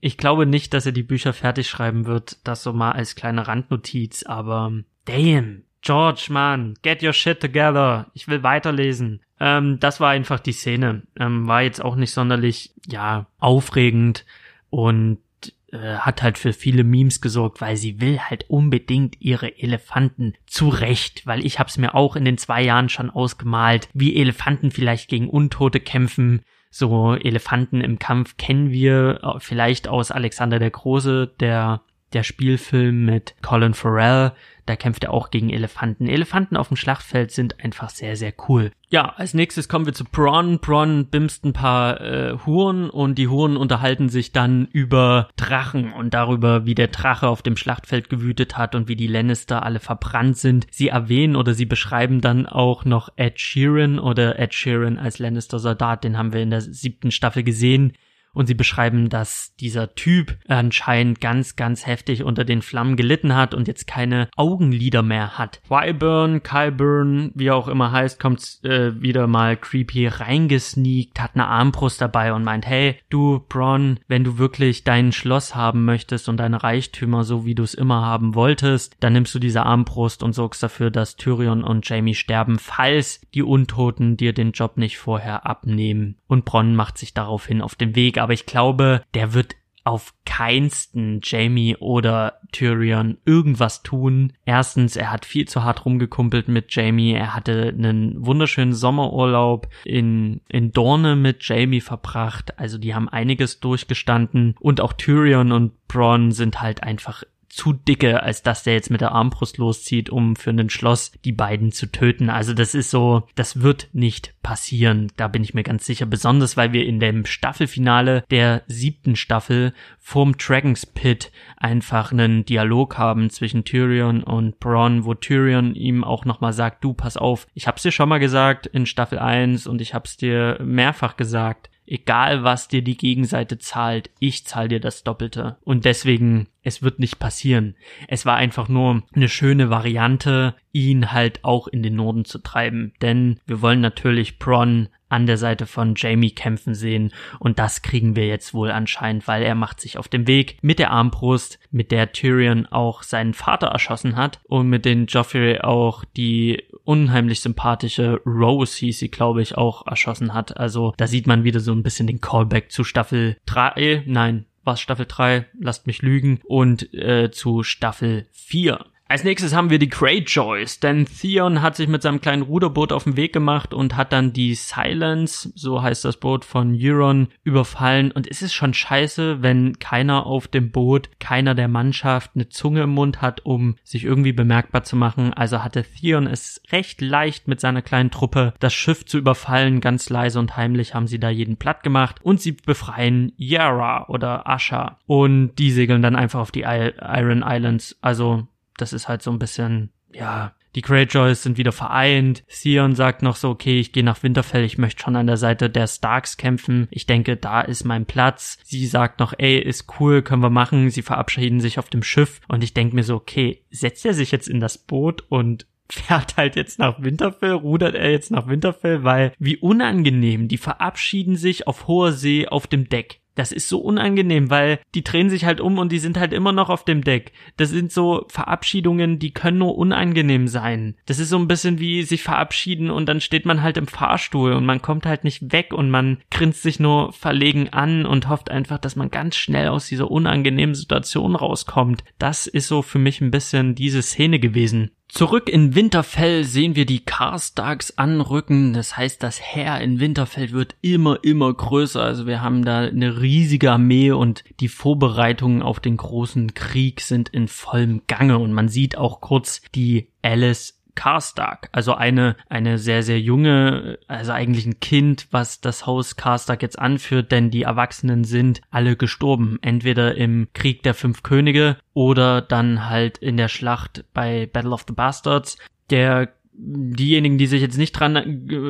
ich glaube nicht, dass er die Bücher fertig schreiben wird, das so mal als kleine Randnotiz, aber damn, George, man, get your shit together. Ich will weiterlesen. Ähm, das war einfach die Szene. Ähm, war jetzt auch nicht sonderlich, ja, aufregend und äh, hat halt für viele Memes gesorgt, weil sie will halt unbedingt ihre Elefanten zurecht, weil ich hab's mir auch in den zwei Jahren schon ausgemalt, wie Elefanten vielleicht gegen Untote kämpfen. So Elefanten im Kampf kennen wir äh, vielleicht aus Alexander der Große, der der Spielfilm mit Colin Farrell. Da kämpft er auch gegen Elefanten. Elefanten auf dem Schlachtfeld sind einfach sehr, sehr cool. Ja, als nächstes kommen wir zu Bronn. Bronn bimst ein paar äh, Huren und die Huren unterhalten sich dann über Drachen und darüber, wie der Drache auf dem Schlachtfeld gewütet hat und wie die Lannister alle verbrannt sind. Sie erwähnen oder sie beschreiben dann auch noch Ed Sheeran oder Ed Sheeran als Lannister-Soldat, den haben wir in der siebten Staffel gesehen und sie beschreiben, dass dieser Typ anscheinend ganz, ganz heftig unter den Flammen gelitten hat und jetzt keine Augenlider mehr hat. Wyburn, Kyburn, wie auch immer heißt, kommt äh, wieder mal creepy reingesneakt, hat eine Armbrust dabei und meint, hey, du Bron, wenn du wirklich dein Schloss haben möchtest und deine Reichtümer so wie du es immer haben wolltest, dann nimmst du diese Armbrust und sorgst dafür, dass Tyrion und Jamie sterben, falls die Untoten dir den Job nicht vorher abnehmen. Und Bronn macht sich daraufhin auf den Weg, aber ich glaube, der wird auf keinsten Jamie oder Tyrion irgendwas tun. Erstens, er hat viel zu hart rumgekumpelt mit Jamie. Er hatte einen wunderschönen Sommerurlaub in, in Dorne mit Jamie verbracht. Also die haben einiges durchgestanden. Und auch Tyrion und Bronn sind halt einfach zu dicke, als dass der jetzt mit der Armbrust loszieht, um für ein Schloss die beiden zu töten. Also das ist so, das wird nicht passieren. Da bin ich mir ganz sicher. Besonders, weil wir in dem Staffelfinale der siebten Staffel vorm Dragons Pit einfach einen Dialog haben zwischen Tyrion und Bronn, wo Tyrion ihm auch nochmal sagt, du, pass auf, ich hab's dir schon mal gesagt in Staffel 1 und ich hab's dir mehrfach gesagt egal was dir die Gegenseite zahlt, ich zahl dir das Doppelte. Und deswegen, es wird nicht passieren. Es war einfach nur eine schöne Variante, ihn halt auch in den Norden zu treiben. Denn wir wollen natürlich Bronn an der Seite von Jamie kämpfen sehen und das kriegen wir jetzt wohl anscheinend, weil er macht sich auf dem Weg mit der Armbrust, mit der Tyrion auch seinen Vater erschossen hat und mit den Joffrey auch die unheimlich sympathische Rose hieß sie, glaube ich, auch erschossen hat. Also da sieht man wieder so ein bisschen den Callback zu Staffel 3, nein, was Staffel 3, lasst mich lügen, und äh, zu Staffel 4. Als nächstes haben wir die Greyjoys, denn Theon hat sich mit seinem kleinen Ruderboot auf den Weg gemacht und hat dann die Silence, so heißt das Boot von Euron, überfallen. Und es ist schon scheiße, wenn keiner auf dem Boot, keiner der Mannschaft eine Zunge im Mund hat, um sich irgendwie bemerkbar zu machen. Also hatte Theon es recht leicht mit seiner kleinen Truppe, das Schiff zu überfallen. Ganz leise und heimlich haben sie da jeden platt gemacht und sie befreien Yara oder Asha. Und die segeln dann einfach auf die Iron Islands. Also das ist halt so ein bisschen, ja, die Greyjoys sind wieder vereint. Theon sagt noch so, okay, ich gehe nach Winterfell, ich möchte schon an der Seite der Starks kämpfen. Ich denke, da ist mein Platz. Sie sagt noch, ey, ist cool, können wir machen. Sie verabschieden sich auf dem Schiff und ich denke mir so, okay, setzt er sich jetzt in das Boot und fährt halt jetzt nach Winterfell, rudert er jetzt nach Winterfell, weil wie unangenehm, die verabschieden sich auf hoher See auf dem Deck. Das ist so unangenehm, weil die drehen sich halt um und die sind halt immer noch auf dem Deck. Das sind so Verabschiedungen, die können nur unangenehm sein. Das ist so ein bisschen wie sich verabschieden und dann steht man halt im Fahrstuhl und man kommt halt nicht weg und man grinst sich nur verlegen an und hofft einfach, dass man ganz schnell aus dieser unangenehmen Situation rauskommt. Das ist so für mich ein bisschen diese Szene gewesen. Zurück in Winterfell sehen wir die Karstarks anrücken. Das heißt, das Heer in Winterfell wird immer, immer größer. Also wir haben da eine riesige Armee und die Vorbereitungen auf den großen Krieg sind in vollem Gange. Und man sieht auch kurz die Alice Karstark, also eine, eine sehr, sehr junge, also eigentlich ein Kind, was das Haus Karstark jetzt anführt, denn die Erwachsenen sind alle gestorben, entweder im Krieg der Fünf Könige oder dann halt in der Schlacht bei Battle of the Bastards. Der diejenigen, die sich jetzt nicht dran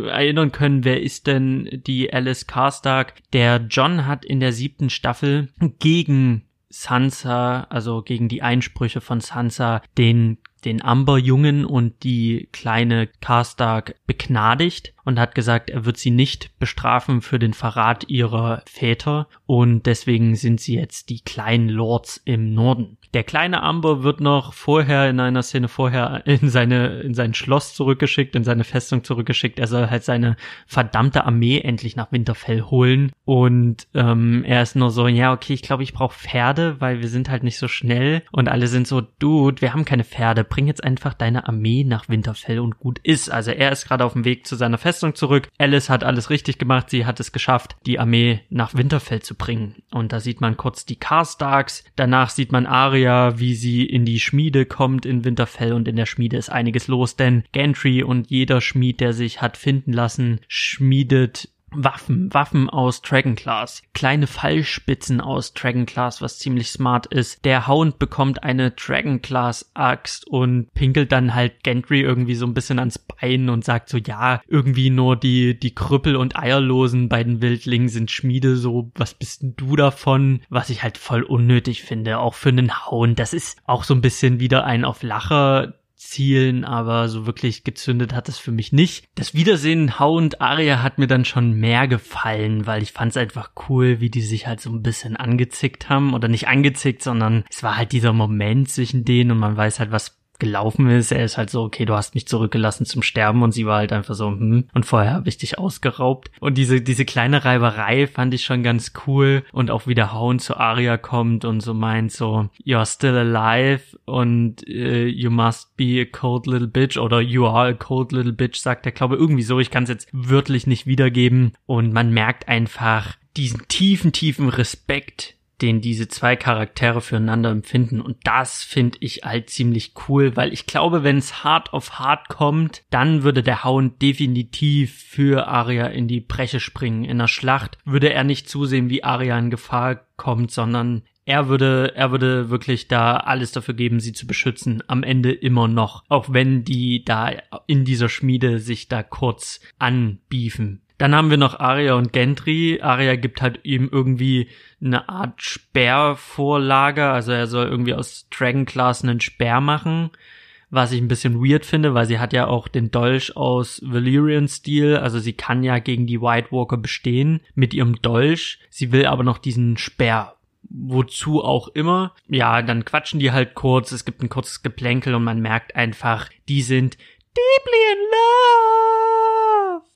erinnern können, wer ist denn die Alice Karstark? Der John hat in der siebten Staffel gegen Sansa, also gegen die Einsprüche von Sansa, den den Amber-Jungen und die kleine Karstark begnadigt und hat gesagt, er wird sie nicht bestrafen für den Verrat ihrer Väter und deswegen sind sie jetzt die kleinen Lords im Norden. Der kleine Amber wird noch vorher in einer Szene vorher in seine in sein Schloss zurückgeschickt, in seine Festung zurückgeschickt. Er soll halt seine verdammte Armee endlich nach Winterfell holen und ähm, er ist nur so, ja okay, ich glaube, ich brauche Pferde, weil wir sind halt nicht so schnell und alle sind so, Dude, wir haben keine Pferde, bring jetzt einfach deine Armee nach Winterfell und gut ist. Also er ist gerade auf dem Weg zu seiner Festung Festung zurück. Alice hat alles richtig gemacht. Sie hat es geschafft, die Armee nach Winterfell zu bringen. Und da sieht man kurz die Karstarks. Danach sieht man Arya, wie sie in die Schmiede kommt in Winterfell. Und in der Schmiede ist einiges los, denn Gantry und jeder Schmied, der sich hat finden lassen, schmiedet Waffen, Waffen aus Dragonglass, kleine Fallspitzen aus Dragonglass, was ziemlich smart ist. Der Hound bekommt eine Dragonglass Axt und pinkelt dann halt Gentry irgendwie so ein bisschen ans Bein und sagt so, ja, irgendwie nur die, die Krüppel und Eierlosen bei den Wildlingen sind Schmiede, so, was bist denn du davon? Was ich halt voll unnötig finde, auch für einen Hound. Das ist auch so ein bisschen wieder ein auf Lacher Zielen, aber so wirklich gezündet hat es für mich nicht. Das Wiedersehen Hau und Aria hat mir dann schon mehr gefallen, weil ich fand es einfach cool, wie die sich halt so ein bisschen angezickt haben. Oder nicht angezickt, sondern es war halt dieser Moment zwischen denen und man weiß halt, was gelaufen ist. Er ist halt so, okay, du hast mich zurückgelassen zum Sterben und sie war halt einfach so, hm, und vorher habe ich dich ausgeraubt. Und diese, diese kleine Reiberei fand ich schon ganz cool und auch wie der Hound zu Arya kommt und so meint so, you're still alive und uh, you must be a cold little bitch oder you are a cold little bitch, sagt er, glaube irgendwie so. Ich kann es jetzt wörtlich nicht wiedergeben und man merkt einfach diesen tiefen, tiefen Respekt, den diese zwei Charaktere füreinander empfinden. Und das finde ich halt ziemlich cool, weil ich glaube, wenn es hart auf hart kommt, dann würde der Hound definitiv für Arya in die Breche springen. In der Schlacht würde er nicht zusehen, wie Arya in Gefahr kommt, sondern er würde, er würde wirklich da alles dafür geben, sie zu beschützen. Am Ende immer noch. Auch wenn die da in dieser Schmiede sich da kurz anbiefen. Dann haben wir noch Arya und Gentry. Arya gibt halt ihm irgendwie eine Art Sperrvorlage. Also er soll irgendwie aus Dragon Class einen Speer machen. Was ich ein bisschen weird finde, weil sie hat ja auch den Dolch aus Valyrian Stil. Also sie kann ja gegen die White Walker bestehen mit ihrem Dolch. Sie will aber noch diesen Speer wozu auch immer. Ja, dann quatschen die halt kurz, es gibt ein kurzes Geplänkel und man merkt einfach, die sind deeply in love.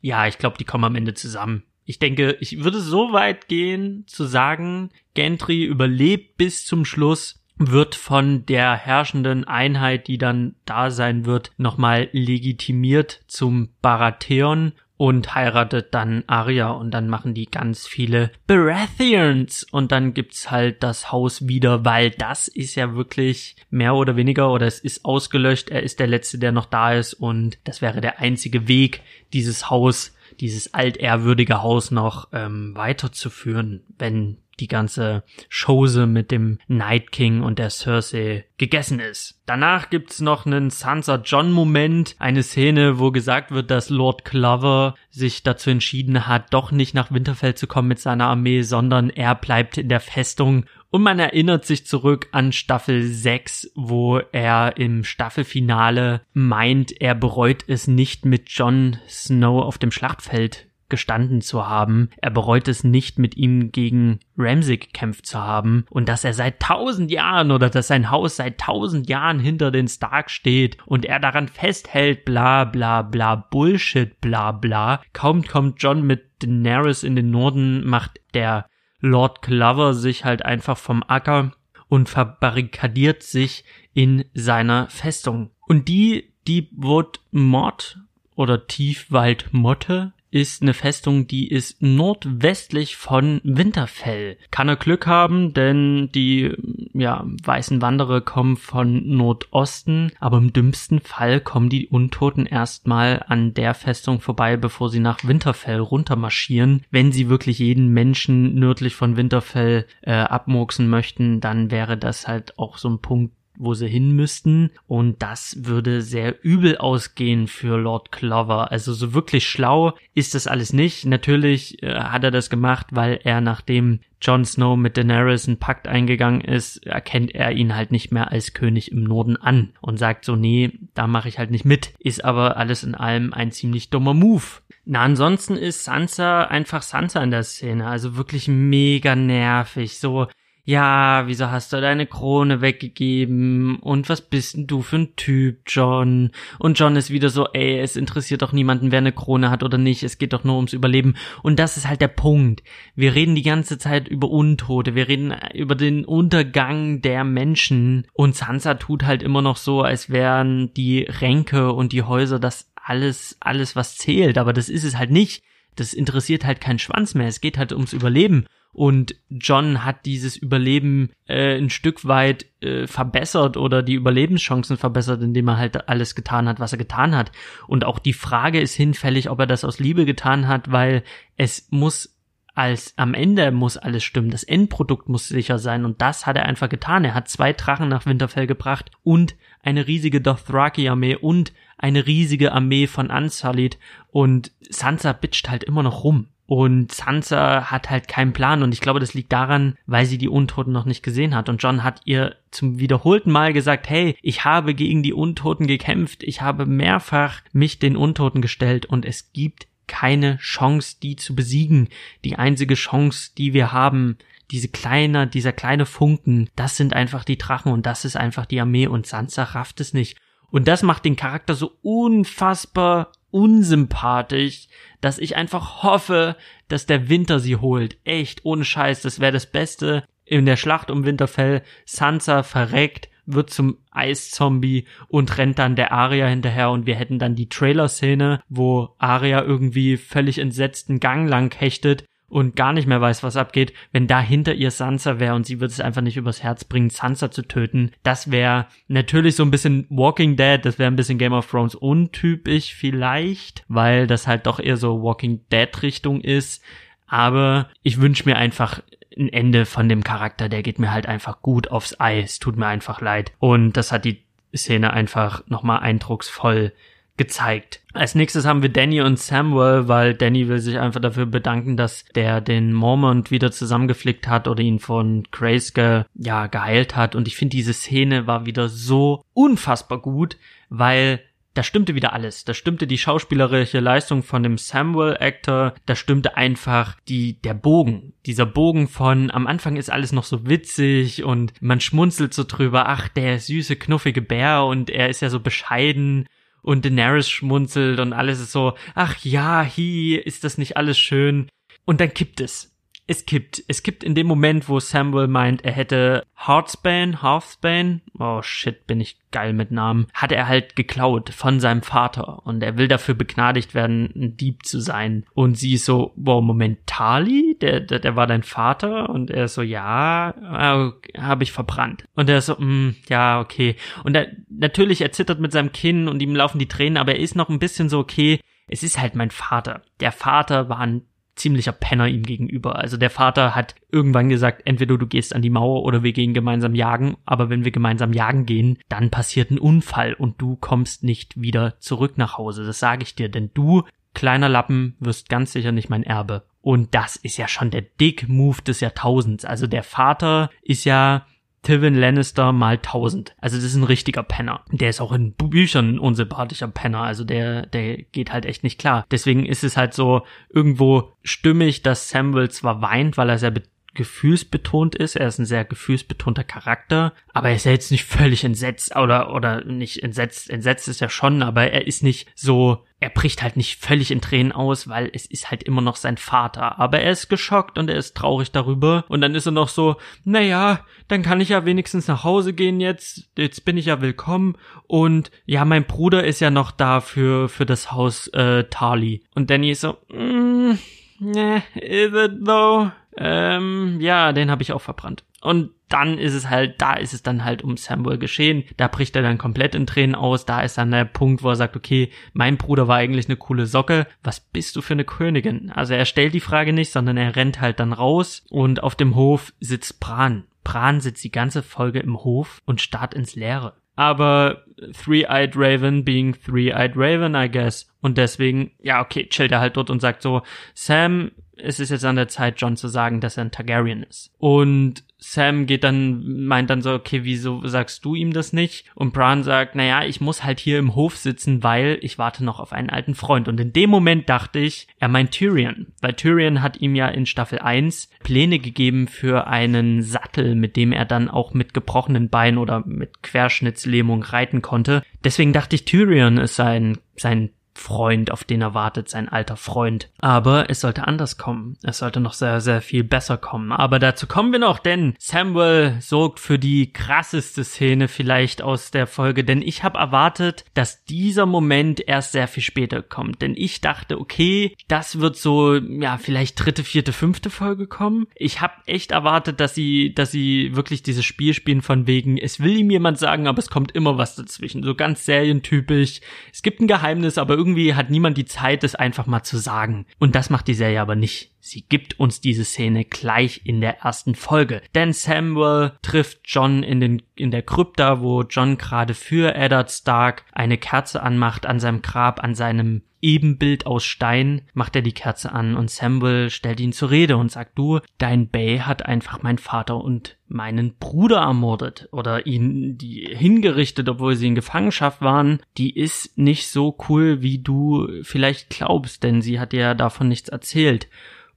Ja, ich glaube, die kommen am Ende zusammen. Ich denke, ich würde so weit gehen zu sagen, Gentry überlebt bis zum Schluss, wird von der herrschenden Einheit, die dann da sein wird, nochmal legitimiert zum Baratheon und heiratet dann Arya und dann machen die ganz viele Baratheons. Und dann gibt's halt das Haus wieder, weil das ist ja wirklich mehr oder weniger oder es ist ausgelöscht, er ist der letzte, der noch da ist und das wäre der einzige Weg, dieses Haus, dieses altehrwürdige Haus noch ähm, weiterzuführen, wenn die ganze Chose mit dem Night King und der Cersei gegessen ist. Danach gibt's noch einen Sansa John Moment, eine Szene, wo gesagt wird, dass Lord Clover sich dazu entschieden hat, doch nicht nach Winterfell zu kommen mit seiner Armee, sondern er bleibt in der Festung und man erinnert sich zurück an Staffel 6, wo er im Staffelfinale meint, er bereut es nicht mit Jon Snow auf dem Schlachtfeld gestanden zu haben. Er bereut es nicht, mit ihm gegen Ramsay gekämpft zu haben und dass er seit tausend Jahren oder dass sein Haus seit tausend Jahren hinter den Stark steht und er daran festhält, bla bla bla Bullshit, bla bla. Kaum kommt John mit Daenerys in den Norden, macht der Lord Clover sich halt einfach vom Acker und verbarrikadiert sich in seiner Festung. Und die Deepwood Mod oder Tiefwald Motte ist eine Festung, die ist nordwestlich von Winterfell. Kann er Glück haben, denn die ja, weißen Wanderer kommen von Nordosten, aber im dümmsten Fall kommen die Untoten erstmal an der Festung vorbei, bevor sie nach Winterfell runtermarschieren. Wenn sie wirklich jeden Menschen nördlich von Winterfell äh, abmurksen möchten, dann wäre das halt auch so ein Punkt, wo sie hin müssten. Und das würde sehr übel ausgehen für Lord Clover. Also so wirklich schlau ist das alles nicht. Natürlich äh, hat er das gemacht, weil er nachdem Jon Snow mit Daenerys einen Pakt eingegangen ist, erkennt er ihn halt nicht mehr als König im Norden an und sagt so, nee, da mache ich halt nicht mit. Ist aber alles in allem ein ziemlich dummer Move. Na, ansonsten ist Sansa einfach Sansa in der Szene, also wirklich mega nervig, so ja, wieso hast du deine Krone weggegeben? Und was bist denn du für ein Typ, John? Und John ist wieder so, ey, es interessiert doch niemanden, wer eine Krone hat oder nicht. Es geht doch nur ums Überleben. Und das ist halt der Punkt. Wir reden die ganze Zeit über Untote. Wir reden über den Untergang der Menschen. Und Sansa tut halt immer noch so, als wären die Ränke und die Häuser das alles, alles was zählt, aber das ist es halt nicht. Das interessiert halt keinen Schwanz mehr. Es geht halt ums Überleben. Und John hat dieses Überleben äh, ein Stück weit äh, verbessert oder die Überlebenschancen verbessert, indem er halt alles getan hat, was er getan hat. Und auch die Frage ist hinfällig, ob er das aus Liebe getan hat, weil es muss als am Ende muss alles stimmen. Das Endprodukt muss sicher sein und das hat er einfach getan. Er hat zwei Drachen nach Winterfell gebracht und eine riesige Dothraki-Armee und eine riesige Armee von Unsullied und Sansa bitcht halt immer noch rum. Und Sansa hat halt keinen Plan und ich glaube, das liegt daran, weil sie die Untoten noch nicht gesehen hat. Und John hat ihr zum wiederholten Mal gesagt, hey, ich habe gegen die Untoten gekämpft, ich habe mehrfach mich den Untoten gestellt und es gibt keine Chance, die zu besiegen. Die einzige Chance, die wir haben, diese kleine, dieser kleine Funken, das sind einfach die Drachen und das ist einfach die Armee und Sansa rafft es nicht. Und das macht den Charakter so unfassbar unsympathisch, dass ich einfach hoffe, dass der Winter sie holt. Echt, ohne Scheiß, das wäre das Beste in der Schlacht um Winterfell. Sansa verreckt, wird zum Eiszombie und rennt dann der Aria hinterher und wir hätten dann die Trailer-Szene, wo Aria irgendwie völlig entsetzten Gang lang hechtet und gar nicht mehr weiß, was abgeht, wenn da hinter ihr Sansa wäre und sie wird es einfach nicht übers Herz bringen, Sansa zu töten. Das wäre natürlich so ein bisschen Walking Dead, das wäre ein bisschen Game of Thrones untypisch vielleicht, weil das halt doch eher so Walking Dead Richtung ist. Aber ich wünsche mir einfach ein Ende von dem Charakter, der geht mir halt einfach gut aufs Eis, tut mir einfach leid. Und das hat die Szene einfach nochmal eindrucksvoll gezeigt. Als nächstes haben wir Danny und Samuel, weil Danny will sich einfach dafür bedanken, dass der den Mormont wieder zusammengeflickt hat oder ihn von Grayscale ja geheilt hat. Und ich finde, diese Szene war wieder so unfassbar gut, weil da stimmte wieder alles. Da stimmte die schauspielerische Leistung von dem Samuel Actor, da stimmte einfach die, der Bogen. Dieser Bogen von, am Anfang ist alles noch so witzig und man schmunzelt so drüber, ach, der süße, knuffige Bär und er ist ja so bescheiden und Daenerys schmunzelt und alles ist so, ach ja, hi, ist das nicht alles schön? Und dann kippt es es kippt. Es kippt in dem Moment, wo Samuel meint, er hätte Heartspan, Hearthspan, oh shit, bin ich geil mit Namen, hat er halt geklaut von seinem Vater und er will dafür begnadigt werden, ein Dieb zu sein. Und sie ist so, wow, Moment, Tali, der, der, der war dein Vater? Und er ist so, ja, äh, habe ich verbrannt. Und er ist so, mm, ja, okay. Und er, natürlich, er zittert mit seinem Kinn und ihm laufen die Tränen, aber er ist noch ein bisschen so, okay, es ist halt mein Vater. Der Vater war ein ziemlicher Penner ihm gegenüber. Also der Vater hat irgendwann gesagt, entweder du gehst an die Mauer oder wir gehen gemeinsam jagen, aber wenn wir gemeinsam jagen gehen, dann passiert ein Unfall und du kommst nicht wieder zurück nach Hause. Das sage ich dir, denn du, kleiner Lappen, wirst ganz sicher nicht mein Erbe. Und das ist ja schon der Dick-Move des Jahrtausends. Also der Vater ist ja Tywin Lannister mal 1000. Also das ist ein richtiger Penner. Der ist auch in Büchern ein unsympathischer Penner. Also der, der geht halt echt nicht klar. Deswegen ist es halt so irgendwo stimmig, dass Samuel zwar weint, weil er sehr gefühlsbetont ist. Er ist ein sehr gefühlsbetonter Charakter, aber er ist ja jetzt nicht völlig entsetzt oder oder nicht entsetzt. Entsetzt ist er schon, aber er ist nicht so. Er bricht halt nicht völlig in Tränen aus, weil es ist halt immer noch sein Vater. Aber er ist geschockt und er ist traurig darüber. Und dann ist er noch so, naja, dann kann ich ja wenigstens nach Hause gehen jetzt. Jetzt bin ich ja willkommen. Und ja, mein Bruder ist ja noch da für, für das Haus äh, Tali. Und Danny ist so, mm, ne, is it though? Ähm, ja, den habe ich auch verbrannt. Und dann ist es halt, da ist es dann halt um Samuel geschehen. Da bricht er dann komplett in Tränen aus. Da ist dann der Punkt, wo er sagt, okay, mein Bruder war eigentlich eine coole Socke. Was bist du für eine Königin? Also er stellt die Frage nicht, sondern er rennt halt dann raus und auf dem Hof sitzt Bran. Bran sitzt die ganze Folge im Hof und starrt ins Leere. Aber Three-Eyed Raven being Three-Eyed Raven, I guess. Und deswegen, ja, okay, chillt er halt dort und sagt so, Sam es ist jetzt an der Zeit, John zu sagen, dass er ein Targaryen ist. Und Sam geht dann, meint dann so, okay, wieso sagst du ihm das nicht? Und Bran sagt, naja, ich muss halt hier im Hof sitzen, weil ich warte noch auf einen alten Freund. Und in dem Moment dachte ich, er meint Tyrion. Weil Tyrion hat ihm ja in Staffel 1 Pläne gegeben für einen Sattel, mit dem er dann auch mit gebrochenen Beinen oder mit Querschnittslähmung reiten konnte. Deswegen dachte ich, Tyrion ist sein, sein Freund, auf den er wartet, sein alter Freund. Aber es sollte anders kommen. Es sollte noch sehr, sehr viel besser kommen. Aber dazu kommen wir noch, denn Samuel sorgt für die krasseste Szene vielleicht aus der Folge, denn ich habe erwartet, dass dieser Moment erst sehr viel später kommt. Denn ich dachte, okay, das wird so, ja, vielleicht dritte, vierte, fünfte Folge kommen. Ich habe echt erwartet, dass sie, dass sie wirklich dieses Spiel spielen von wegen, es will ihm jemand sagen, aber es kommt immer was dazwischen. So ganz serientypisch. Es gibt ein Geheimnis, aber irgendwie hat niemand die Zeit, es einfach mal zu sagen. Und das macht die Serie aber nicht. Sie gibt uns diese Szene gleich in der ersten Folge. Denn Samuel trifft John in, den, in der Krypta, wo John gerade für Eddard Stark eine Kerze anmacht an seinem Grab, an seinem Ebenbild aus Stein, macht er die Kerze an und Samuel stellt ihn zur Rede und sagt, du, dein Bay hat einfach meinen Vater und meinen Bruder ermordet oder ihn die hingerichtet, obwohl sie in Gefangenschaft waren. Die ist nicht so cool, wie du vielleicht glaubst, denn sie hat dir ja davon nichts erzählt.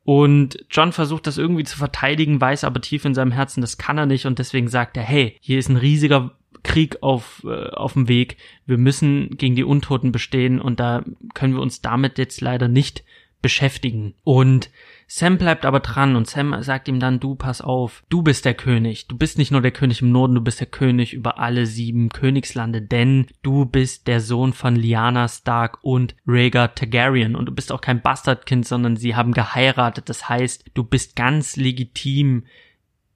Und John versucht das irgendwie zu verteidigen, weiß aber tief in seinem Herzen, das kann er nicht und deswegen sagt er, hey, hier ist ein riesiger Krieg auf, äh, auf dem Weg. Wir müssen gegen die Untoten bestehen und da können wir uns damit jetzt leider nicht beschäftigen. Und Sam bleibt aber dran und Sam sagt ihm dann, du pass auf, du bist der König. Du bist nicht nur der König im Norden, du bist der König über alle sieben Königslande, denn du bist der Sohn von Lyanna Stark und Rhaegar Targaryen und du bist auch kein Bastardkind, sondern sie haben geheiratet. Das heißt, du bist ganz legitim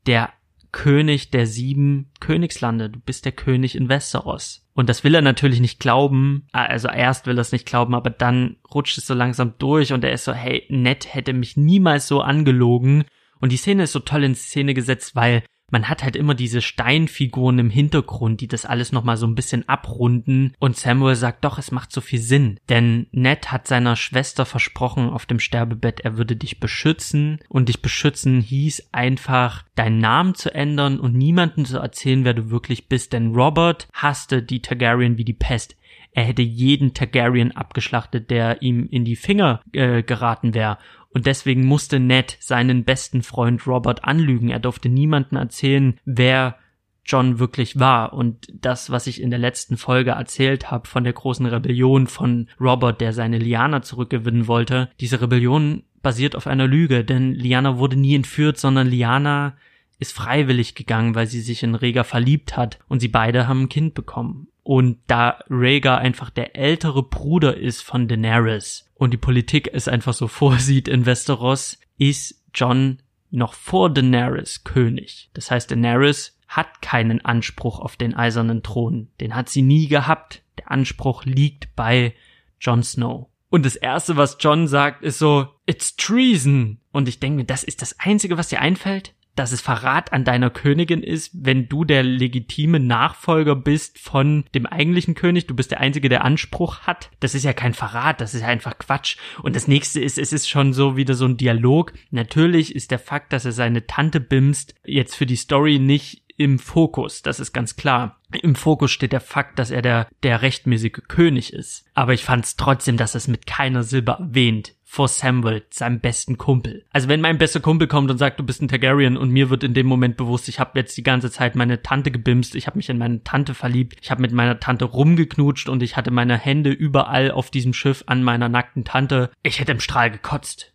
der König der sieben Königslande. Du bist der König in Westeros. Und das will er natürlich nicht glauben. Also erst will er es nicht glauben, aber dann rutscht es so langsam durch und er ist so, hey, Ned hätte mich niemals so angelogen. Und die Szene ist so toll in Szene gesetzt, weil man hat halt immer diese Steinfiguren im Hintergrund, die das alles nochmal so ein bisschen abrunden. Und Samuel sagt doch, es macht so viel Sinn. Denn Ned hat seiner Schwester versprochen auf dem Sterbebett, er würde dich beschützen. Und dich beschützen hieß einfach, deinen Namen zu ändern und niemanden zu erzählen, wer du wirklich bist. Denn Robert hasste die Targaryen wie die Pest. Er hätte jeden Targaryen abgeschlachtet, der ihm in die Finger äh, geraten wäre und deswegen musste Ned seinen besten Freund Robert anlügen. Er durfte niemanden erzählen, wer John wirklich war. Und das, was ich in der letzten Folge erzählt habe von der großen Rebellion von Robert, der seine Liana zurückgewinnen wollte, diese Rebellion basiert auf einer Lüge, denn Liana wurde nie entführt, sondern Liana ist freiwillig gegangen, weil sie sich in Rhaegar verliebt hat und sie beide haben ein Kind bekommen. Und da Rhaegar einfach der ältere Bruder ist von Daenerys und die Politik es einfach so vorsieht in Westeros, ist John noch vor Daenerys König. Das heißt, Daenerys hat keinen Anspruch auf den eisernen Thron. Den hat sie nie gehabt. Der Anspruch liegt bei Jon Snow. Und das erste, was John sagt, ist so, it's treason. Und ich denke mir, das ist das einzige, was dir einfällt? Dass es Verrat an deiner Königin ist, wenn du der legitime Nachfolger bist von dem eigentlichen König. Du bist der Einzige, der Anspruch hat. Das ist ja kein Verrat, das ist einfach Quatsch. Und das nächste ist, es ist schon so wieder so ein Dialog. Natürlich ist der Fakt, dass er seine Tante bimst, jetzt für die Story nicht im Fokus, das ist ganz klar. Im Fokus steht der Fakt, dass er der, der rechtmäßige König ist. Aber ich fand es trotzdem, dass es mit keiner Silbe erwähnt vor Samuel, seinem besten Kumpel. Also wenn mein bester Kumpel kommt und sagt, du bist ein Targaryen und mir wird in dem Moment bewusst, ich habe jetzt die ganze Zeit meine Tante gebimst, ich habe mich in meine Tante verliebt, ich habe mit meiner Tante rumgeknutscht und ich hatte meine Hände überall auf diesem Schiff an meiner nackten Tante, ich hätte im Strahl gekotzt.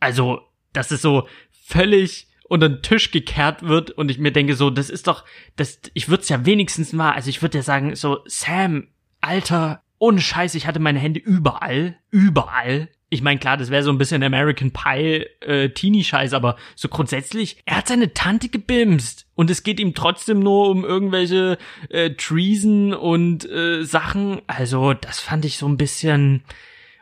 Also, das ist so völlig unter den Tisch gekehrt wird und ich mir denke so, das ist doch, das, ich würde es ja wenigstens mal, also ich würde ja sagen so, Sam, Alter, ohne Scheiß, ich hatte meine Hände überall, überall ich meine, klar, das wäre so ein bisschen American Pie äh, Teenie-Scheiß, aber so grundsätzlich, er hat seine Tante gebimst und es geht ihm trotzdem nur um irgendwelche äh, Treason und äh, Sachen. Also, das fand ich so ein bisschen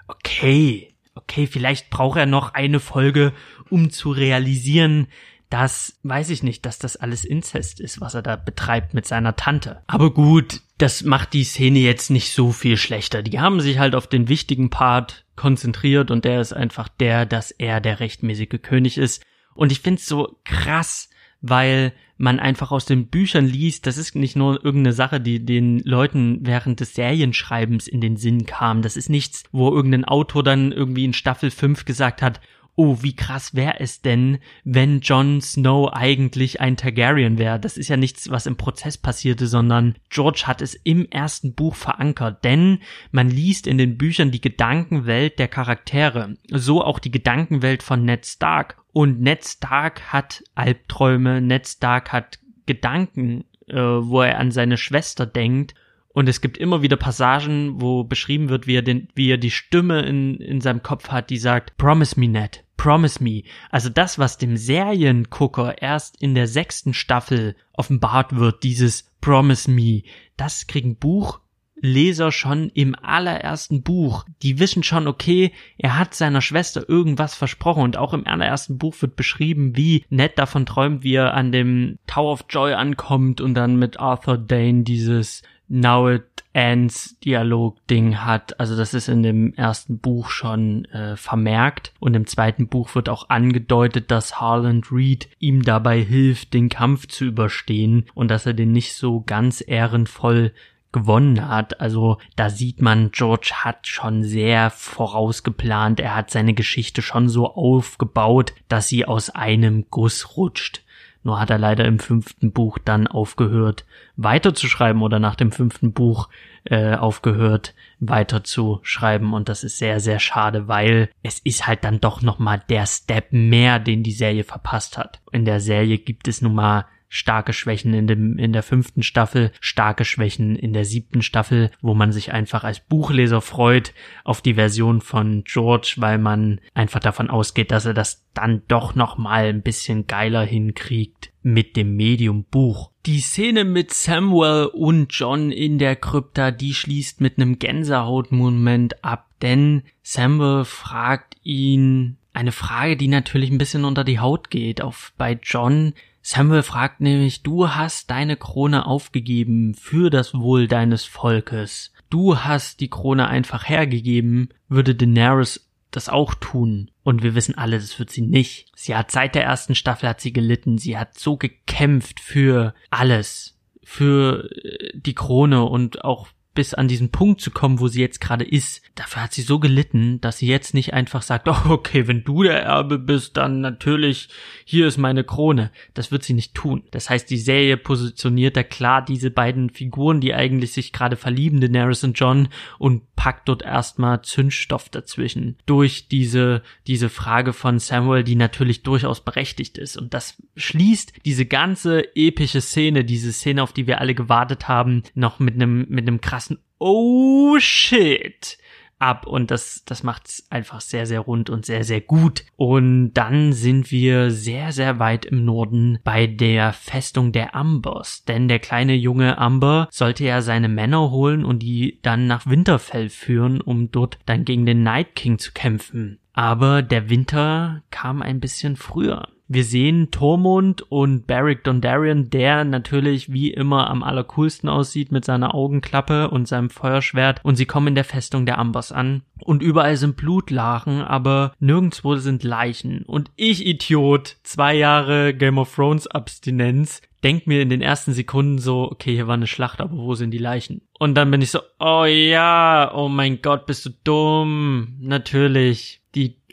okay. Okay, vielleicht braucht er noch eine Folge, um zu realisieren, dass, weiß ich nicht, dass das alles Inzest ist, was er da betreibt mit seiner Tante. Aber gut, das macht die Szene jetzt nicht so viel schlechter. Die haben sich halt auf den wichtigen Part konzentriert und der ist einfach der, dass er der rechtmäßige König ist. Und ich find's so krass, weil man einfach aus den Büchern liest, das ist nicht nur irgendeine Sache, die den Leuten während des Serienschreibens in den Sinn kam. Das ist nichts, wo irgendein Autor dann irgendwie in Staffel 5 gesagt hat, oh, wie krass wäre es denn, wenn Jon Snow eigentlich ein Targaryen wäre. Das ist ja nichts, was im Prozess passierte, sondern George hat es im ersten Buch verankert, denn man liest in den Büchern die Gedankenwelt der Charaktere, so auch die Gedankenwelt von Ned Stark. Und Ned Stark hat Albträume, Ned Stark hat Gedanken, äh, wo er an seine Schwester denkt und es gibt immer wieder Passagen, wo beschrieben wird, wie er, den, wie er die Stimme in, in seinem Kopf hat, die sagt, Promise me, Ned, promise me. Also das, was dem Seriengucker erst in der sechsten Staffel offenbart wird, dieses Promise me, das kriegen Buchleser schon im allerersten Buch. Die wissen schon, okay, er hat seiner Schwester irgendwas versprochen und auch im allerersten Buch wird beschrieben, wie Ned davon träumt, wie er an dem Tower of Joy ankommt und dann mit Arthur Dane dieses Now It Ends Dialog-Ding hat. Also das ist in dem ersten Buch schon äh, vermerkt und im zweiten Buch wird auch angedeutet, dass Harland Reed ihm dabei hilft, den Kampf zu überstehen und dass er den nicht so ganz ehrenvoll gewonnen hat. Also da sieht man, George hat schon sehr vorausgeplant. Er hat seine Geschichte schon so aufgebaut, dass sie aus einem Guss rutscht. Nur hat er leider im fünften Buch dann aufgehört, weiterzuschreiben oder nach dem fünften Buch äh, aufgehört, weiterzuschreiben. Und das ist sehr, sehr schade, weil es ist halt dann doch nochmal der Step mehr, den die Serie verpasst hat. In der Serie gibt es nun mal starke Schwächen in dem in der fünften Staffel, starke Schwächen in der siebten Staffel, wo man sich einfach als Buchleser freut auf die Version von George, weil man einfach davon ausgeht, dass er das dann doch noch mal ein bisschen geiler hinkriegt mit dem Medium Buch. Die Szene mit Samuel und John in der Krypta, die schließt mit einem Gänsehautmoment ab, denn Samuel fragt ihn eine Frage, die natürlich ein bisschen unter die Haut geht. Auf bei John Samuel fragt nämlich, du hast deine Krone aufgegeben für das Wohl deines Volkes. Du hast die Krone einfach hergegeben, würde Daenerys das auch tun. Und wir wissen alle, das wird sie nicht. Sie hat seit der ersten Staffel hat sie gelitten. Sie hat so gekämpft für alles. Für äh, die Krone und auch bis an diesen Punkt zu kommen, wo sie jetzt gerade ist. Dafür hat sie so gelitten, dass sie jetzt nicht einfach sagt, oh, okay, wenn du der Erbe bist, dann natürlich, hier ist meine Krone. Das wird sie nicht tun. Das heißt, die Serie positioniert da klar diese beiden Figuren, die eigentlich sich gerade verlieben, Daenerys und John, und packt dort erstmal Zündstoff dazwischen. Durch diese, diese Frage von Samuel, die natürlich durchaus berechtigt ist. Und das schließt diese ganze epische Szene, diese Szene, auf die wir alle gewartet haben, noch mit einem, mit einem krassen Oh shit ab und das, das macht's einfach sehr, sehr rund und sehr, sehr gut. Und dann sind wir sehr, sehr weit im Norden bei der Festung der Ambers, denn der kleine junge Amber sollte ja seine Männer holen und die dann nach Winterfell führen, um dort dann gegen den Night King zu kämpfen. Aber der Winter kam ein bisschen früher. Wir sehen Tormund und Barrick Dondarrion, der natürlich wie immer am allercoolsten aussieht mit seiner Augenklappe und seinem Feuerschwert und sie kommen in der Festung der Ambers an und überall sind Blutlachen, aber nirgendwo sind Leichen und ich Idiot, zwei Jahre Game of Thrones Abstinenz, denk mir in den ersten Sekunden so, okay, hier war eine Schlacht, aber wo sind die Leichen? Und dann bin ich so, oh ja, oh mein Gott, bist du dumm. Natürlich,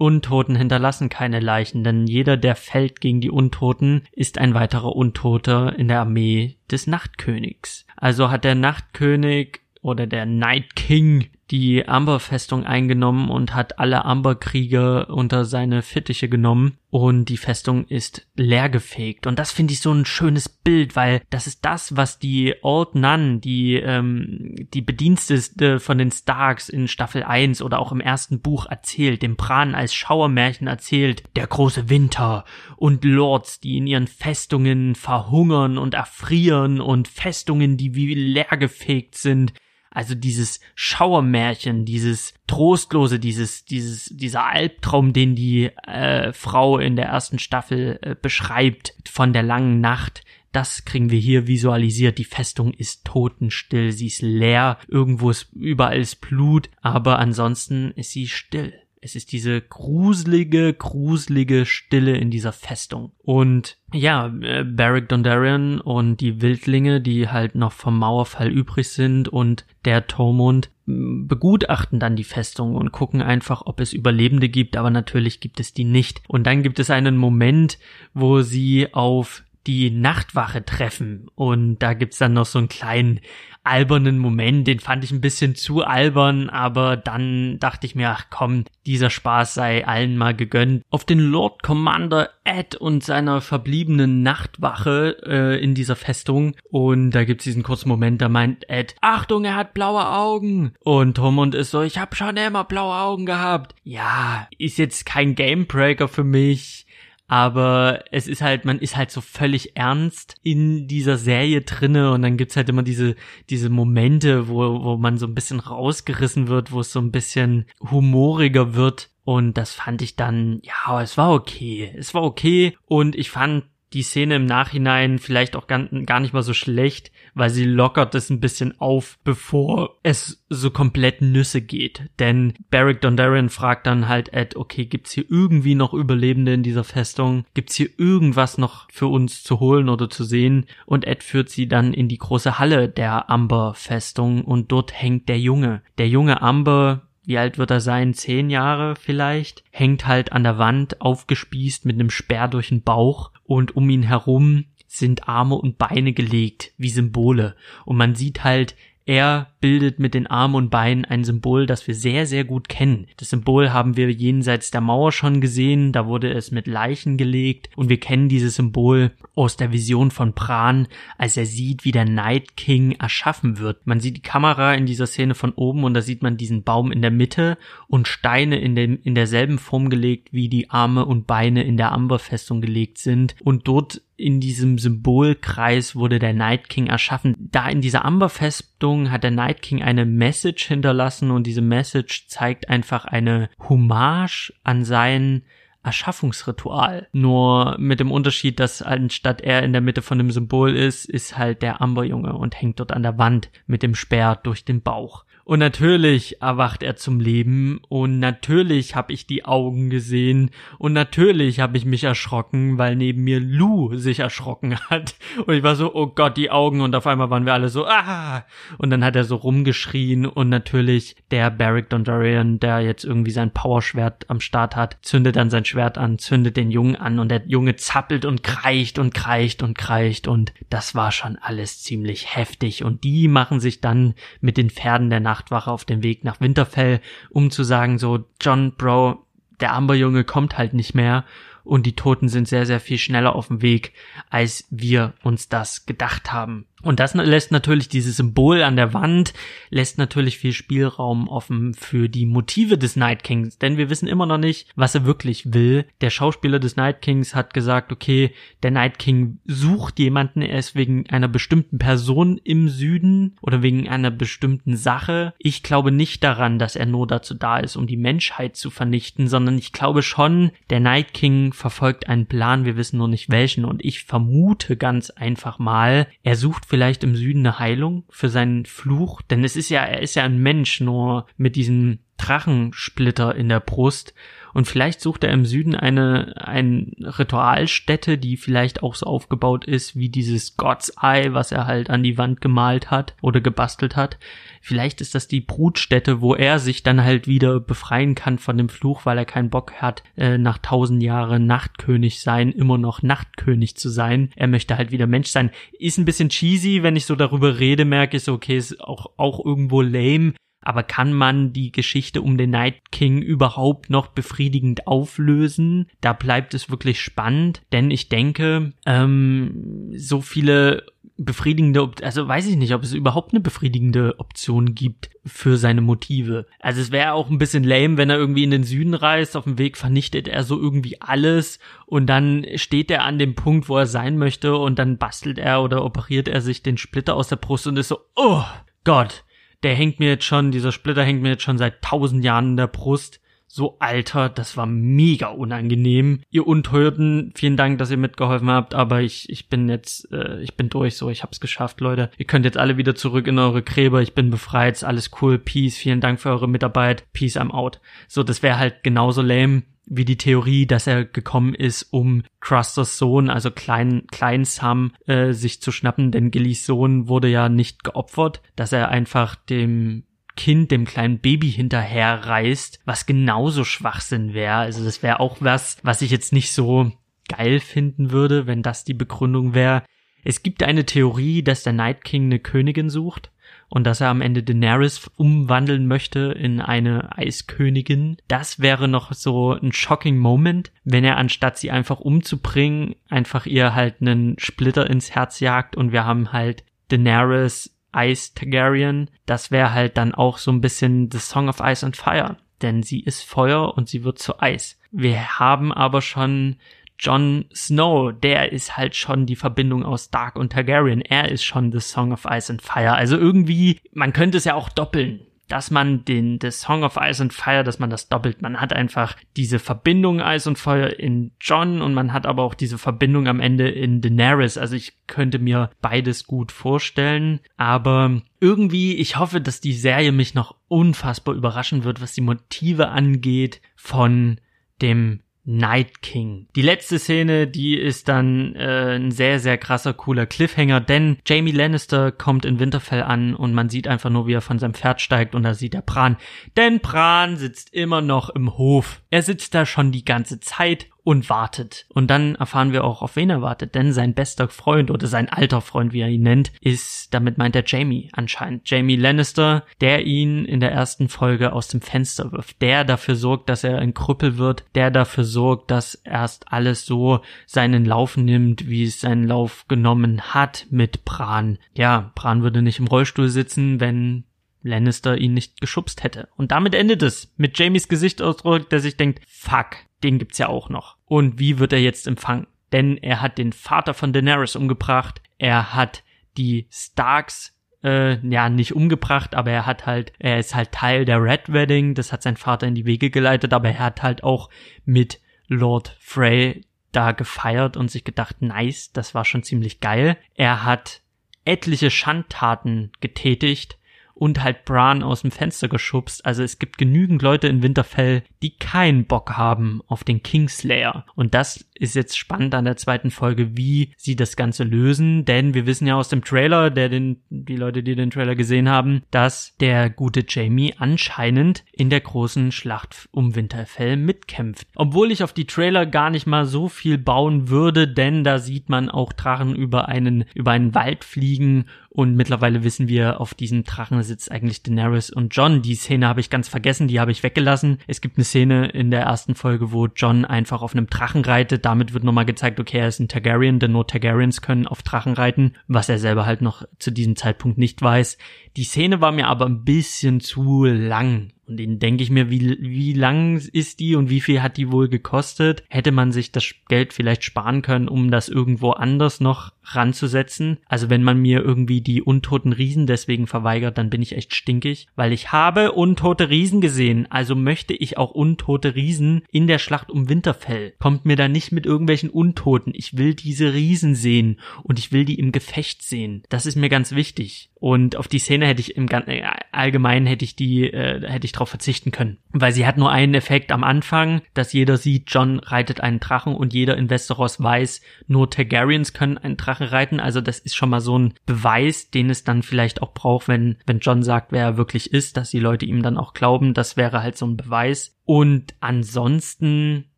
Untoten hinterlassen keine Leichen, denn jeder, der fällt gegen die Untoten, ist ein weiterer Untoter in der Armee des Nachtkönigs. Also hat der Nachtkönig oder der Night King die Amber-Festung eingenommen und hat alle Amber-Krieger unter seine Fittiche genommen und die Festung ist leergefegt. Und das finde ich so ein schönes Bild, weil das ist das, was die Old Nun, die, ähm, die Bedienstete von den Starks in Staffel 1 oder auch im ersten Buch erzählt, dem Bran als Schauermärchen erzählt, der große Winter und Lords, die in ihren Festungen verhungern und erfrieren und Festungen, die wie leergefegt sind also dieses Schauermärchen, dieses Trostlose, dieses, dieses, dieser Albtraum, den die äh, Frau in der ersten Staffel äh, beschreibt von der langen Nacht, das kriegen wir hier visualisiert. Die Festung ist totenstill, sie ist leer, irgendwo ist überall ist Blut, aber ansonsten ist sie still. Es ist diese gruselige, gruselige Stille in dieser Festung. Und ja, äh, Barrick Dondarrion und die Wildlinge, die halt noch vom Mauerfall übrig sind und der Tormund begutachten dann die Festung und gucken einfach, ob es Überlebende gibt, aber natürlich gibt es die nicht. Und dann gibt es einen Moment, wo sie auf die Nachtwache treffen und da gibt's dann noch so einen kleinen albernen Moment, den fand ich ein bisschen zu albern, aber dann dachte ich mir, ach komm, dieser Spaß sei allen mal gegönnt. Auf den Lord Commander Ed und seiner verbliebenen Nachtwache äh, in dieser Festung und da gibt's diesen kurzen Moment, da meint Ed, Achtung, er hat blaue Augen und Tormund ist so, ich hab schon immer blaue Augen gehabt. Ja, ist jetzt kein Gamebreaker für mich aber es ist halt, man ist halt so völlig ernst in dieser Serie drinne und dann gibt's halt immer diese, diese Momente, wo, wo man so ein bisschen rausgerissen wird, wo es so ein bisschen humoriger wird und das fand ich dann, ja, es war okay. Es war okay und ich fand die Szene im Nachhinein vielleicht auch gar, nicht mal so schlecht, weil sie lockert es ein bisschen auf, bevor es so komplett Nüsse geht. Denn Barrick Dondarrion fragt dann halt Ed, okay, gibt's hier irgendwie noch Überlebende in dieser Festung? Gibt's hier irgendwas noch für uns zu holen oder zu sehen? Und Ed führt sie dann in die große Halle der Amber-Festung und dort hängt der Junge. Der junge Amber wie alt wird er sein? Zehn Jahre vielleicht? Hängt halt an der Wand aufgespießt mit einem Speer durch den Bauch und um ihn herum sind Arme und Beine gelegt wie Symbole und man sieht halt er bildet mit den Armen und Beinen ein Symbol, das wir sehr, sehr gut kennen. Das Symbol haben wir jenseits der Mauer schon gesehen, da wurde es mit Leichen gelegt und wir kennen dieses Symbol aus der Vision von Bran, als er sieht, wie der Night King erschaffen wird. Man sieht die Kamera in dieser Szene von oben und da sieht man diesen Baum in der Mitte und Steine in, dem, in derselben Form gelegt, wie die Arme und Beine in der Amberfestung gelegt sind und dort in diesem Symbolkreis wurde der Night King erschaffen. Da in dieser Amberfestung hat der Night King eine Message hinterlassen und diese Message zeigt einfach eine Hommage an sein Erschaffungsritual. Nur mit dem Unterschied, dass anstatt er in der Mitte von dem Symbol ist, ist halt der Amberjunge und hängt dort an der Wand mit dem Speer durch den Bauch. Und natürlich erwacht er zum Leben. Und natürlich habe ich die Augen gesehen. Und natürlich habe ich mich erschrocken, weil neben mir Lou sich erschrocken hat. Und ich war so, oh Gott, die Augen. Und auf einmal waren wir alle so, ah! Und dann hat er so rumgeschrien. Und natürlich der Barrick Dondarrion, der jetzt irgendwie sein Powerschwert am Start hat, zündet dann sein Schwert an, zündet den Jungen an. Und der Junge zappelt und kreicht und kreicht und kreicht. Und das war schon alles ziemlich heftig. Und die machen sich dann mit den Pferden der Nacht Nachtwache auf dem Weg nach Winterfell, um zu sagen so, John, Bro, der Amberjunge kommt halt nicht mehr und die Toten sind sehr, sehr viel schneller auf dem Weg, als wir uns das gedacht haben. Und das lässt natürlich dieses Symbol an der Wand, lässt natürlich viel Spielraum offen für die Motive des Night Kings, denn wir wissen immer noch nicht, was er wirklich will. Der Schauspieler des Night Kings hat gesagt, okay, der Night King sucht jemanden, er ist wegen einer bestimmten Person im Süden oder wegen einer bestimmten Sache. Ich glaube nicht daran, dass er nur dazu da ist, um die Menschheit zu vernichten, sondern ich glaube schon, der Night King verfolgt einen Plan, wir wissen nur nicht welchen und ich vermute ganz einfach mal, er sucht vielleicht im Süden eine Heilung für seinen Fluch? Denn es ist ja, er ist ja ein Mensch, nur mit diesem Drachensplitter in der Brust. Und vielleicht sucht er im Süden eine, eine Ritualstätte, die vielleicht auch so aufgebaut ist wie dieses God's Eye, was er halt an die Wand gemalt hat oder gebastelt hat. Vielleicht ist das die Brutstätte, wo er sich dann halt wieder befreien kann von dem Fluch, weil er keinen Bock hat, äh, nach tausend Jahren Nachtkönig sein, immer noch Nachtkönig zu sein. Er möchte halt wieder Mensch sein. Ist ein bisschen cheesy, wenn ich so darüber rede, merke ich so, okay, ist auch, auch irgendwo lame. Aber kann man die Geschichte um den Night King überhaupt noch befriedigend auflösen? Da bleibt es wirklich spannend, denn ich denke, ähm, so viele befriedigende, also weiß ich nicht, ob es überhaupt eine befriedigende Option gibt für seine Motive. Also es wäre auch ein bisschen lame, wenn er irgendwie in den Süden reist, auf dem Weg vernichtet er so irgendwie alles und dann steht er an dem Punkt, wo er sein möchte und dann bastelt er oder operiert er sich den Splitter aus der Brust und ist so, oh Gott, der hängt mir jetzt schon, dieser Splitter hängt mir jetzt schon seit tausend Jahren in der Brust. So, Alter, das war mega unangenehm. Ihr Unteuerten, vielen Dank, dass ihr mitgeholfen habt, aber ich, ich bin jetzt, äh, ich bin durch, so, ich hab's geschafft, Leute. Ihr könnt jetzt alle wieder zurück in eure Gräber, ich bin befreit, alles cool, Peace, vielen Dank für eure Mitarbeit, Peace, I'm out. So, das wäre halt genauso lame, wie die Theorie, dass er gekommen ist, um Crusters Sohn, also Klein, Klein Sam, äh, sich zu schnappen, denn Gillys Sohn wurde ja nicht geopfert, dass er einfach dem Kind dem kleinen Baby hinterherreist, was genauso Schwachsinn wäre. Also das wäre auch was, was ich jetzt nicht so geil finden würde, wenn das die Begründung wäre. Es gibt eine Theorie, dass der Night King eine Königin sucht und dass er am Ende Daenerys umwandeln möchte in eine Eiskönigin. Das wäre noch so ein shocking Moment, wenn er anstatt sie einfach umzubringen, einfach ihr halt einen Splitter ins Herz jagt und wir haben halt Daenerys Ice Targaryen. Das wäre halt dann auch so ein bisschen The Song of Ice and Fire, denn sie ist Feuer und sie wird zu Eis. Wir haben aber schon Jon Snow, der ist halt schon die Verbindung aus Dark und Targaryen. Er ist schon The Song of Ice and Fire. Also irgendwie, man könnte es ja auch doppeln dass man den The Song of Ice and Fire, dass man das doppelt. Man hat einfach diese Verbindung Eis und Feuer in John und man hat aber auch diese Verbindung am Ende in Daenerys. Also ich könnte mir beides gut vorstellen, aber irgendwie, ich hoffe, dass die Serie mich noch unfassbar überraschen wird, was die Motive angeht von dem Night King. Die letzte Szene, die ist dann äh, ein sehr, sehr krasser, cooler Cliffhanger, denn Jamie Lannister kommt in Winterfell an und man sieht einfach nur, wie er von seinem Pferd steigt und da sieht er Bran. Denn Bran sitzt immer noch im Hof. Er sitzt da schon die ganze Zeit und wartet. Und dann erfahren wir auch, auf wen er wartet, denn sein bester Freund oder sein alter Freund, wie er ihn nennt, ist, damit meint er Jamie anscheinend. Jamie Lannister, der ihn in der ersten Folge aus dem Fenster wirft, der dafür sorgt, dass er ein Krüppel wird, der dafür sorgt, dass erst alles so seinen Lauf nimmt, wie es seinen Lauf genommen hat mit Bran. Ja, Bran würde nicht im Rollstuhl sitzen, wenn Lannister ihn nicht geschubst hätte. Und damit endet es mit Jamies Gesichtsausdruck, der sich denkt, fuck, den gibt's ja auch noch. Und wie wird er jetzt empfangen? Denn er hat den Vater von Daenerys umgebracht, er hat die Starks äh, ja nicht umgebracht, aber er hat halt, er ist halt Teil der Red Wedding, das hat sein Vater in die Wege geleitet, aber er hat halt auch mit Lord Frey da gefeiert und sich gedacht, nice, das war schon ziemlich geil. Er hat etliche Schandtaten getätigt, und halt Bran aus dem Fenster geschubst. Also es gibt genügend Leute in Winterfell, die keinen Bock haben auf den Kingslayer. Und das ist jetzt spannend an der zweiten Folge, wie sie das Ganze lösen. Denn wir wissen ja aus dem Trailer, der den, die Leute, die den Trailer gesehen haben, dass der gute Jamie anscheinend in der großen Schlacht um Winterfell mitkämpft. Obwohl ich auf die Trailer gar nicht mal so viel bauen würde, denn da sieht man auch Drachen über einen, über einen Wald fliegen und mittlerweile wissen wir, auf diesem Drachen sitzt eigentlich Daenerys und John. Die Szene habe ich ganz vergessen, die habe ich weggelassen. Es gibt eine Szene in der ersten Folge, wo John einfach auf einem Drachen reitet. Damit wird nochmal gezeigt, okay, er ist ein Targaryen, denn nur Targaryens können auf Drachen reiten, was er selber halt noch zu diesem Zeitpunkt nicht weiß. Die Szene war mir aber ein bisschen zu lang. Und den denke ich mir, wie, wie lang ist die und wie viel hat die wohl gekostet? Hätte man sich das Geld vielleicht sparen können, um das irgendwo anders noch ranzusetzen? Also wenn man mir irgendwie die untoten Riesen deswegen verweigert, dann bin ich echt stinkig, weil ich habe untote Riesen gesehen. Also möchte ich auch untote Riesen in der Schlacht um Winterfell. Kommt mir da nicht mit irgendwelchen Untoten. Ich will diese Riesen sehen und ich will die im Gefecht sehen. Das ist mir ganz wichtig. Und auf die Szene hätte ich im äh, Allgemeinen hätte ich die, äh, hätte ich darauf verzichten können. Weil sie hat nur einen Effekt am Anfang, dass jeder sieht, John reitet einen Drachen und jeder in Westeros weiß, nur Targaryens können einen Drachen reiten. Also das ist schon mal so ein Beweis, den es dann vielleicht auch braucht, wenn, wenn John sagt, wer er wirklich ist, dass die Leute ihm dann auch glauben. Das wäre halt so ein Beweis. Und ansonsten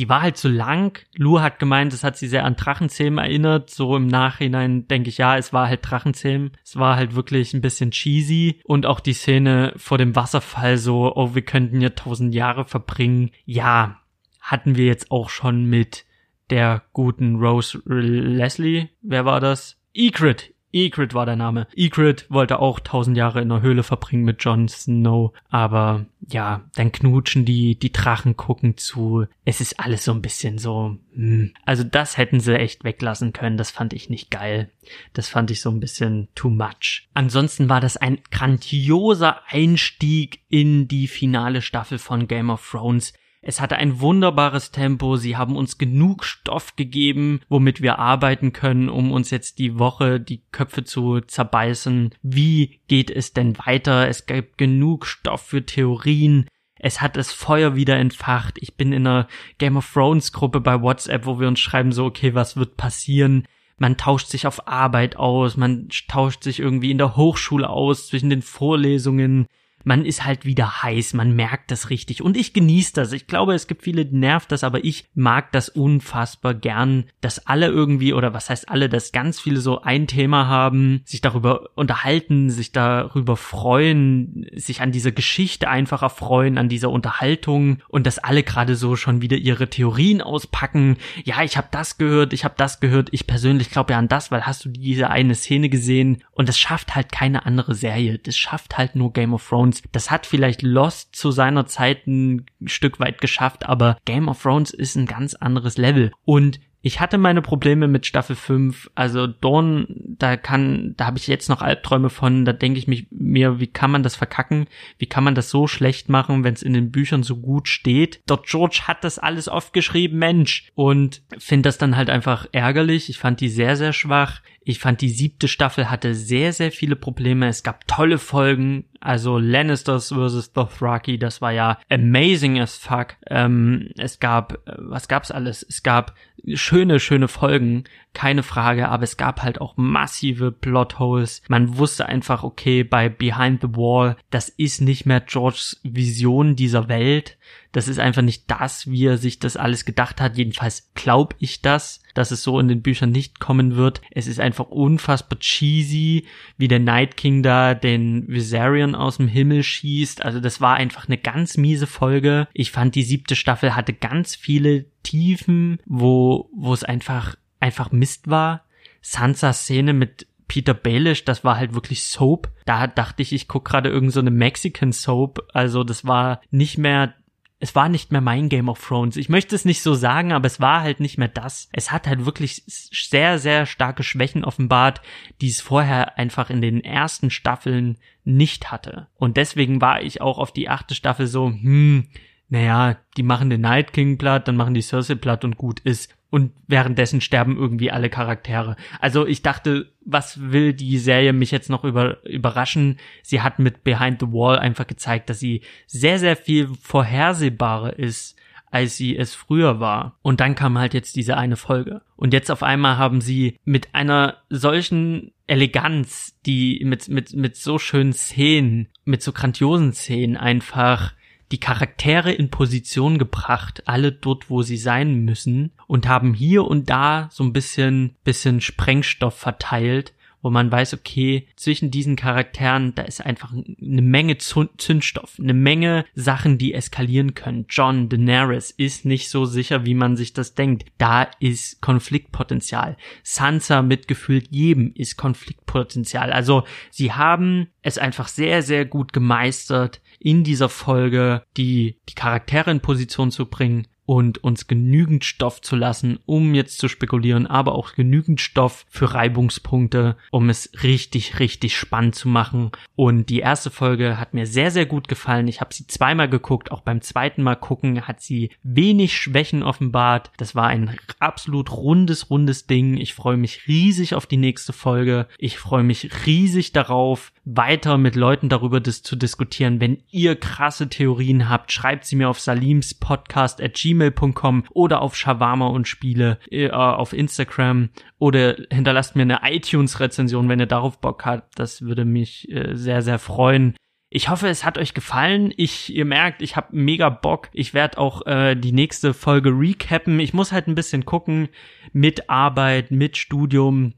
die war halt so lang. Lu hat gemeint, es hat sie sehr an Drachenzähmen erinnert. So im Nachhinein denke ich, ja, es war halt Drachenzähmen. Es war halt wirklich ein bisschen cheesy. Und auch die Szene vor dem Wasserfall so, oh, wir könnten ja tausend Jahre verbringen. Ja, hatten wir jetzt auch schon mit der guten Rose Leslie. Wer war das? Egret. Egret war der Name. Egret wollte auch tausend Jahre in der Höhle verbringen mit Jon Snow, aber ja, dann knutschen die, die Drachen gucken zu. Es ist alles so ein bisschen so, hm. also das hätten sie echt weglassen können. Das fand ich nicht geil. Das fand ich so ein bisschen too much. Ansonsten war das ein grandioser Einstieg in die finale Staffel von Game of Thrones. Es hatte ein wunderbares Tempo, sie haben uns genug Stoff gegeben, womit wir arbeiten können, um uns jetzt die Woche die Köpfe zu zerbeißen. Wie geht es denn weiter? Es gibt genug Stoff für Theorien. Es hat das Feuer wieder entfacht. Ich bin in einer Game of Thrones Gruppe bei WhatsApp, wo wir uns schreiben so, okay, was wird passieren? Man tauscht sich auf Arbeit aus, man tauscht sich irgendwie in der Hochschule aus zwischen den Vorlesungen man ist halt wieder heiß, man merkt das richtig und ich genieße das. Ich glaube, es gibt viele, die nervt das, aber ich mag das unfassbar gern, dass alle irgendwie oder was heißt alle, dass ganz viele so ein Thema haben, sich darüber unterhalten, sich darüber freuen, sich an dieser Geschichte einfach erfreuen, an dieser Unterhaltung und dass alle gerade so schon wieder ihre Theorien auspacken. Ja, ich habe das gehört, ich habe das gehört. Ich persönlich glaube ja an das, weil hast du diese eine Szene gesehen und das schafft halt keine andere Serie. Das schafft halt nur Game of Thrones. Das hat vielleicht Lost zu seiner Zeit ein Stück weit geschafft, aber Game of Thrones ist ein ganz anderes Level und ich hatte meine Probleme mit Staffel 5. Also Dawn, da kann, da habe ich jetzt noch Albträume von. Da denke ich mich mir, wie kann man das verkacken? Wie kann man das so schlecht machen, wenn es in den Büchern so gut steht? Dort George hat das alles oft geschrieben, Mensch. Und finde das dann halt einfach ärgerlich. Ich fand die sehr, sehr schwach. Ich fand die siebte Staffel hatte sehr, sehr viele Probleme. Es gab tolle Folgen. Also Lannisters vs. Dothraki, das war ja amazing as fuck. Ähm, es gab, äh, was gab's alles? Es gab schöne, schöne Folgen, keine Frage, aber es gab halt auch massive Plotholes. Man wusste einfach, okay, bei Behind the Wall, das ist nicht mehr Georges Vision dieser Welt. Das ist einfach nicht das, wie er sich das alles gedacht hat. Jedenfalls glaube ich das, dass es so in den Büchern nicht kommen wird. Es ist einfach unfassbar cheesy, wie der Night King da den Viserion aus dem Himmel schießt. Also das war einfach eine ganz miese Folge. Ich fand die siebte Staffel hatte ganz viele Tiefen, wo, wo es einfach, einfach Mist war. Sansas Szene mit Peter Baelish, das war halt wirklich Soap. Da dachte ich, ich guck gerade irgend so Mexican Soap. Also das war nicht mehr es war nicht mehr mein Game of Thrones. Ich möchte es nicht so sagen, aber es war halt nicht mehr das. Es hat halt wirklich sehr, sehr starke Schwächen offenbart, die es vorher einfach in den ersten Staffeln nicht hatte. Und deswegen war ich auch auf die achte Staffel so, hm, naja, die machen den Night King platt, dann machen die Cersei platt und gut ist. Und währenddessen sterben irgendwie alle Charaktere. Also ich dachte, was will die Serie mich jetzt noch über, überraschen? Sie hat mit Behind the Wall einfach gezeigt, dass sie sehr, sehr viel vorhersehbarer ist, als sie es früher war. Und dann kam halt jetzt diese eine Folge. Und jetzt auf einmal haben sie mit einer solchen Eleganz, die mit, mit, mit so schönen Szenen, mit so grandiosen Szenen einfach die Charaktere in Position gebracht, alle dort, wo sie sein müssen und haben hier und da so ein bisschen, bisschen Sprengstoff verteilt, wo man weiß, okay, zwischen diesen Charakteren, da ist einfach eine Menge Zündstoff, eine Menge Sachen, die eskalieren können. John Daenerys ist nicht so sicher, wie man sich das denkt. Da ist Konfliktpotenzial. Sansa mit gefühlt jedem ist Konfliktpotenzial. Also sie haben es einfach sehr, sehr gut gemeistert, in dieser Folge die, die Charaktere in Position zu bringen, und uns genügend Stoff zu lassen, um jetzt zu spekulieren, aber auch genügend Stoff für Reibungspunkte, um es richtig, richtig spannend zu machen. Und die erste Folge hat mir sehr, sehr gut gefallen. Ich habe sie zweimal geguckt, auch beim zweiten Mal gucken hat sie wenig Schwächen offenbart. Das war ein absolut rundes, rundes Ding. Ich freue mich riesig auf die nächste Folge. Ich freue mich riesig darauf, weiter mit Leuten darüber das zu diskutieren. Wenn ihr krasse Theorien habt, schreibt sie mir auf Salims Podcast at gmail.com oder auf Shawarma und Spiele äh, auf Instagram oder hinterlasst mir eine iTunes-Rezension, wenn ihr darauf Bock habt. Das würde mich äh, sehr, sehr freuen. Ich hoffe, es hat euch gefallen. Ich, ihr merkt, ich habe mega Bock. Ich werde auch äh, die nächste Folge recappen. Ich muss halt ein bisschen gucken mit Arbeit, mit Studium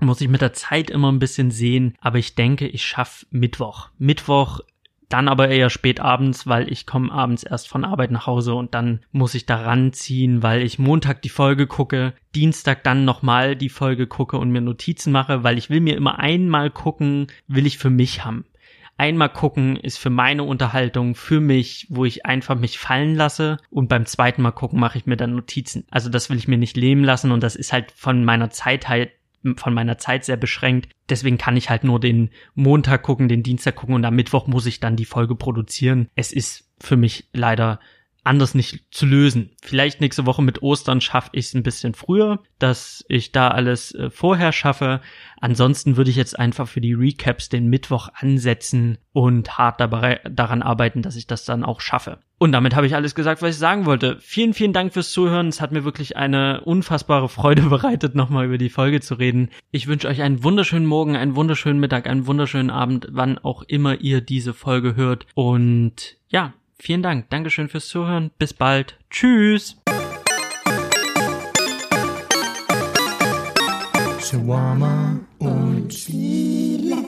muss ich mit der Zeit immer ein bisschen sehen, aber ich denke, ich schaffe Mittwoch. Mittwoch dann aber eher spät abends, weil ich komme abends erst von Arbeit nach Hause und dann muss ich da ranziehen, weil ich Montag die Folge gucke, Dienstag dann nochmal die Folge gucke und mir Notizen mache, weil ich will mir immer einmal gucken, will ich für mich haben. Einmal gucken ist für meine Unterhaltung, für mich, wo ich einfach mich fallen lasse und beim zweiten Mal gucken mache ich mir dann Notizen. Also das will ich mir nicht leben lassen und das ist halt von meiner Zeit halt von meiner Zeit sehr beschränkt. Deswegen kann ich halt nur den Montag gucken, den Dienstag gucken und am Mittwoch muss ich dann die Folge produzieren. Es ist für mich leider anders nicht zu lösen. Vielleicht nächste Woche mit Ostern schaffe ich es ein bisschen früher, dass ich da alles äh, vorher schaffe. Ansonsten würde ich jetzt einfach für die Recaps den Mittwoch ansetzen und hart dabei, daran arbeiten, dass ich das dann auch schaffe. Und damit habe ich alles gesagt, was ich sagen wollte. Vielen, vielen Dank fürs Zuhören. Es hat mir wirklich eine unfassbare Freude bereitet, nochmal über die Folge zu reden. Ich wünsche euch einen wunderschönen Morgen, einen wunderschönen Mittag, einen wunderschönen Abend, wann auch immer ihr diese Folge hört. Und ja, vielen Dank. Dankeschön fürs Zuhören. Bis bald. Tschüss. Shawarma und Chile.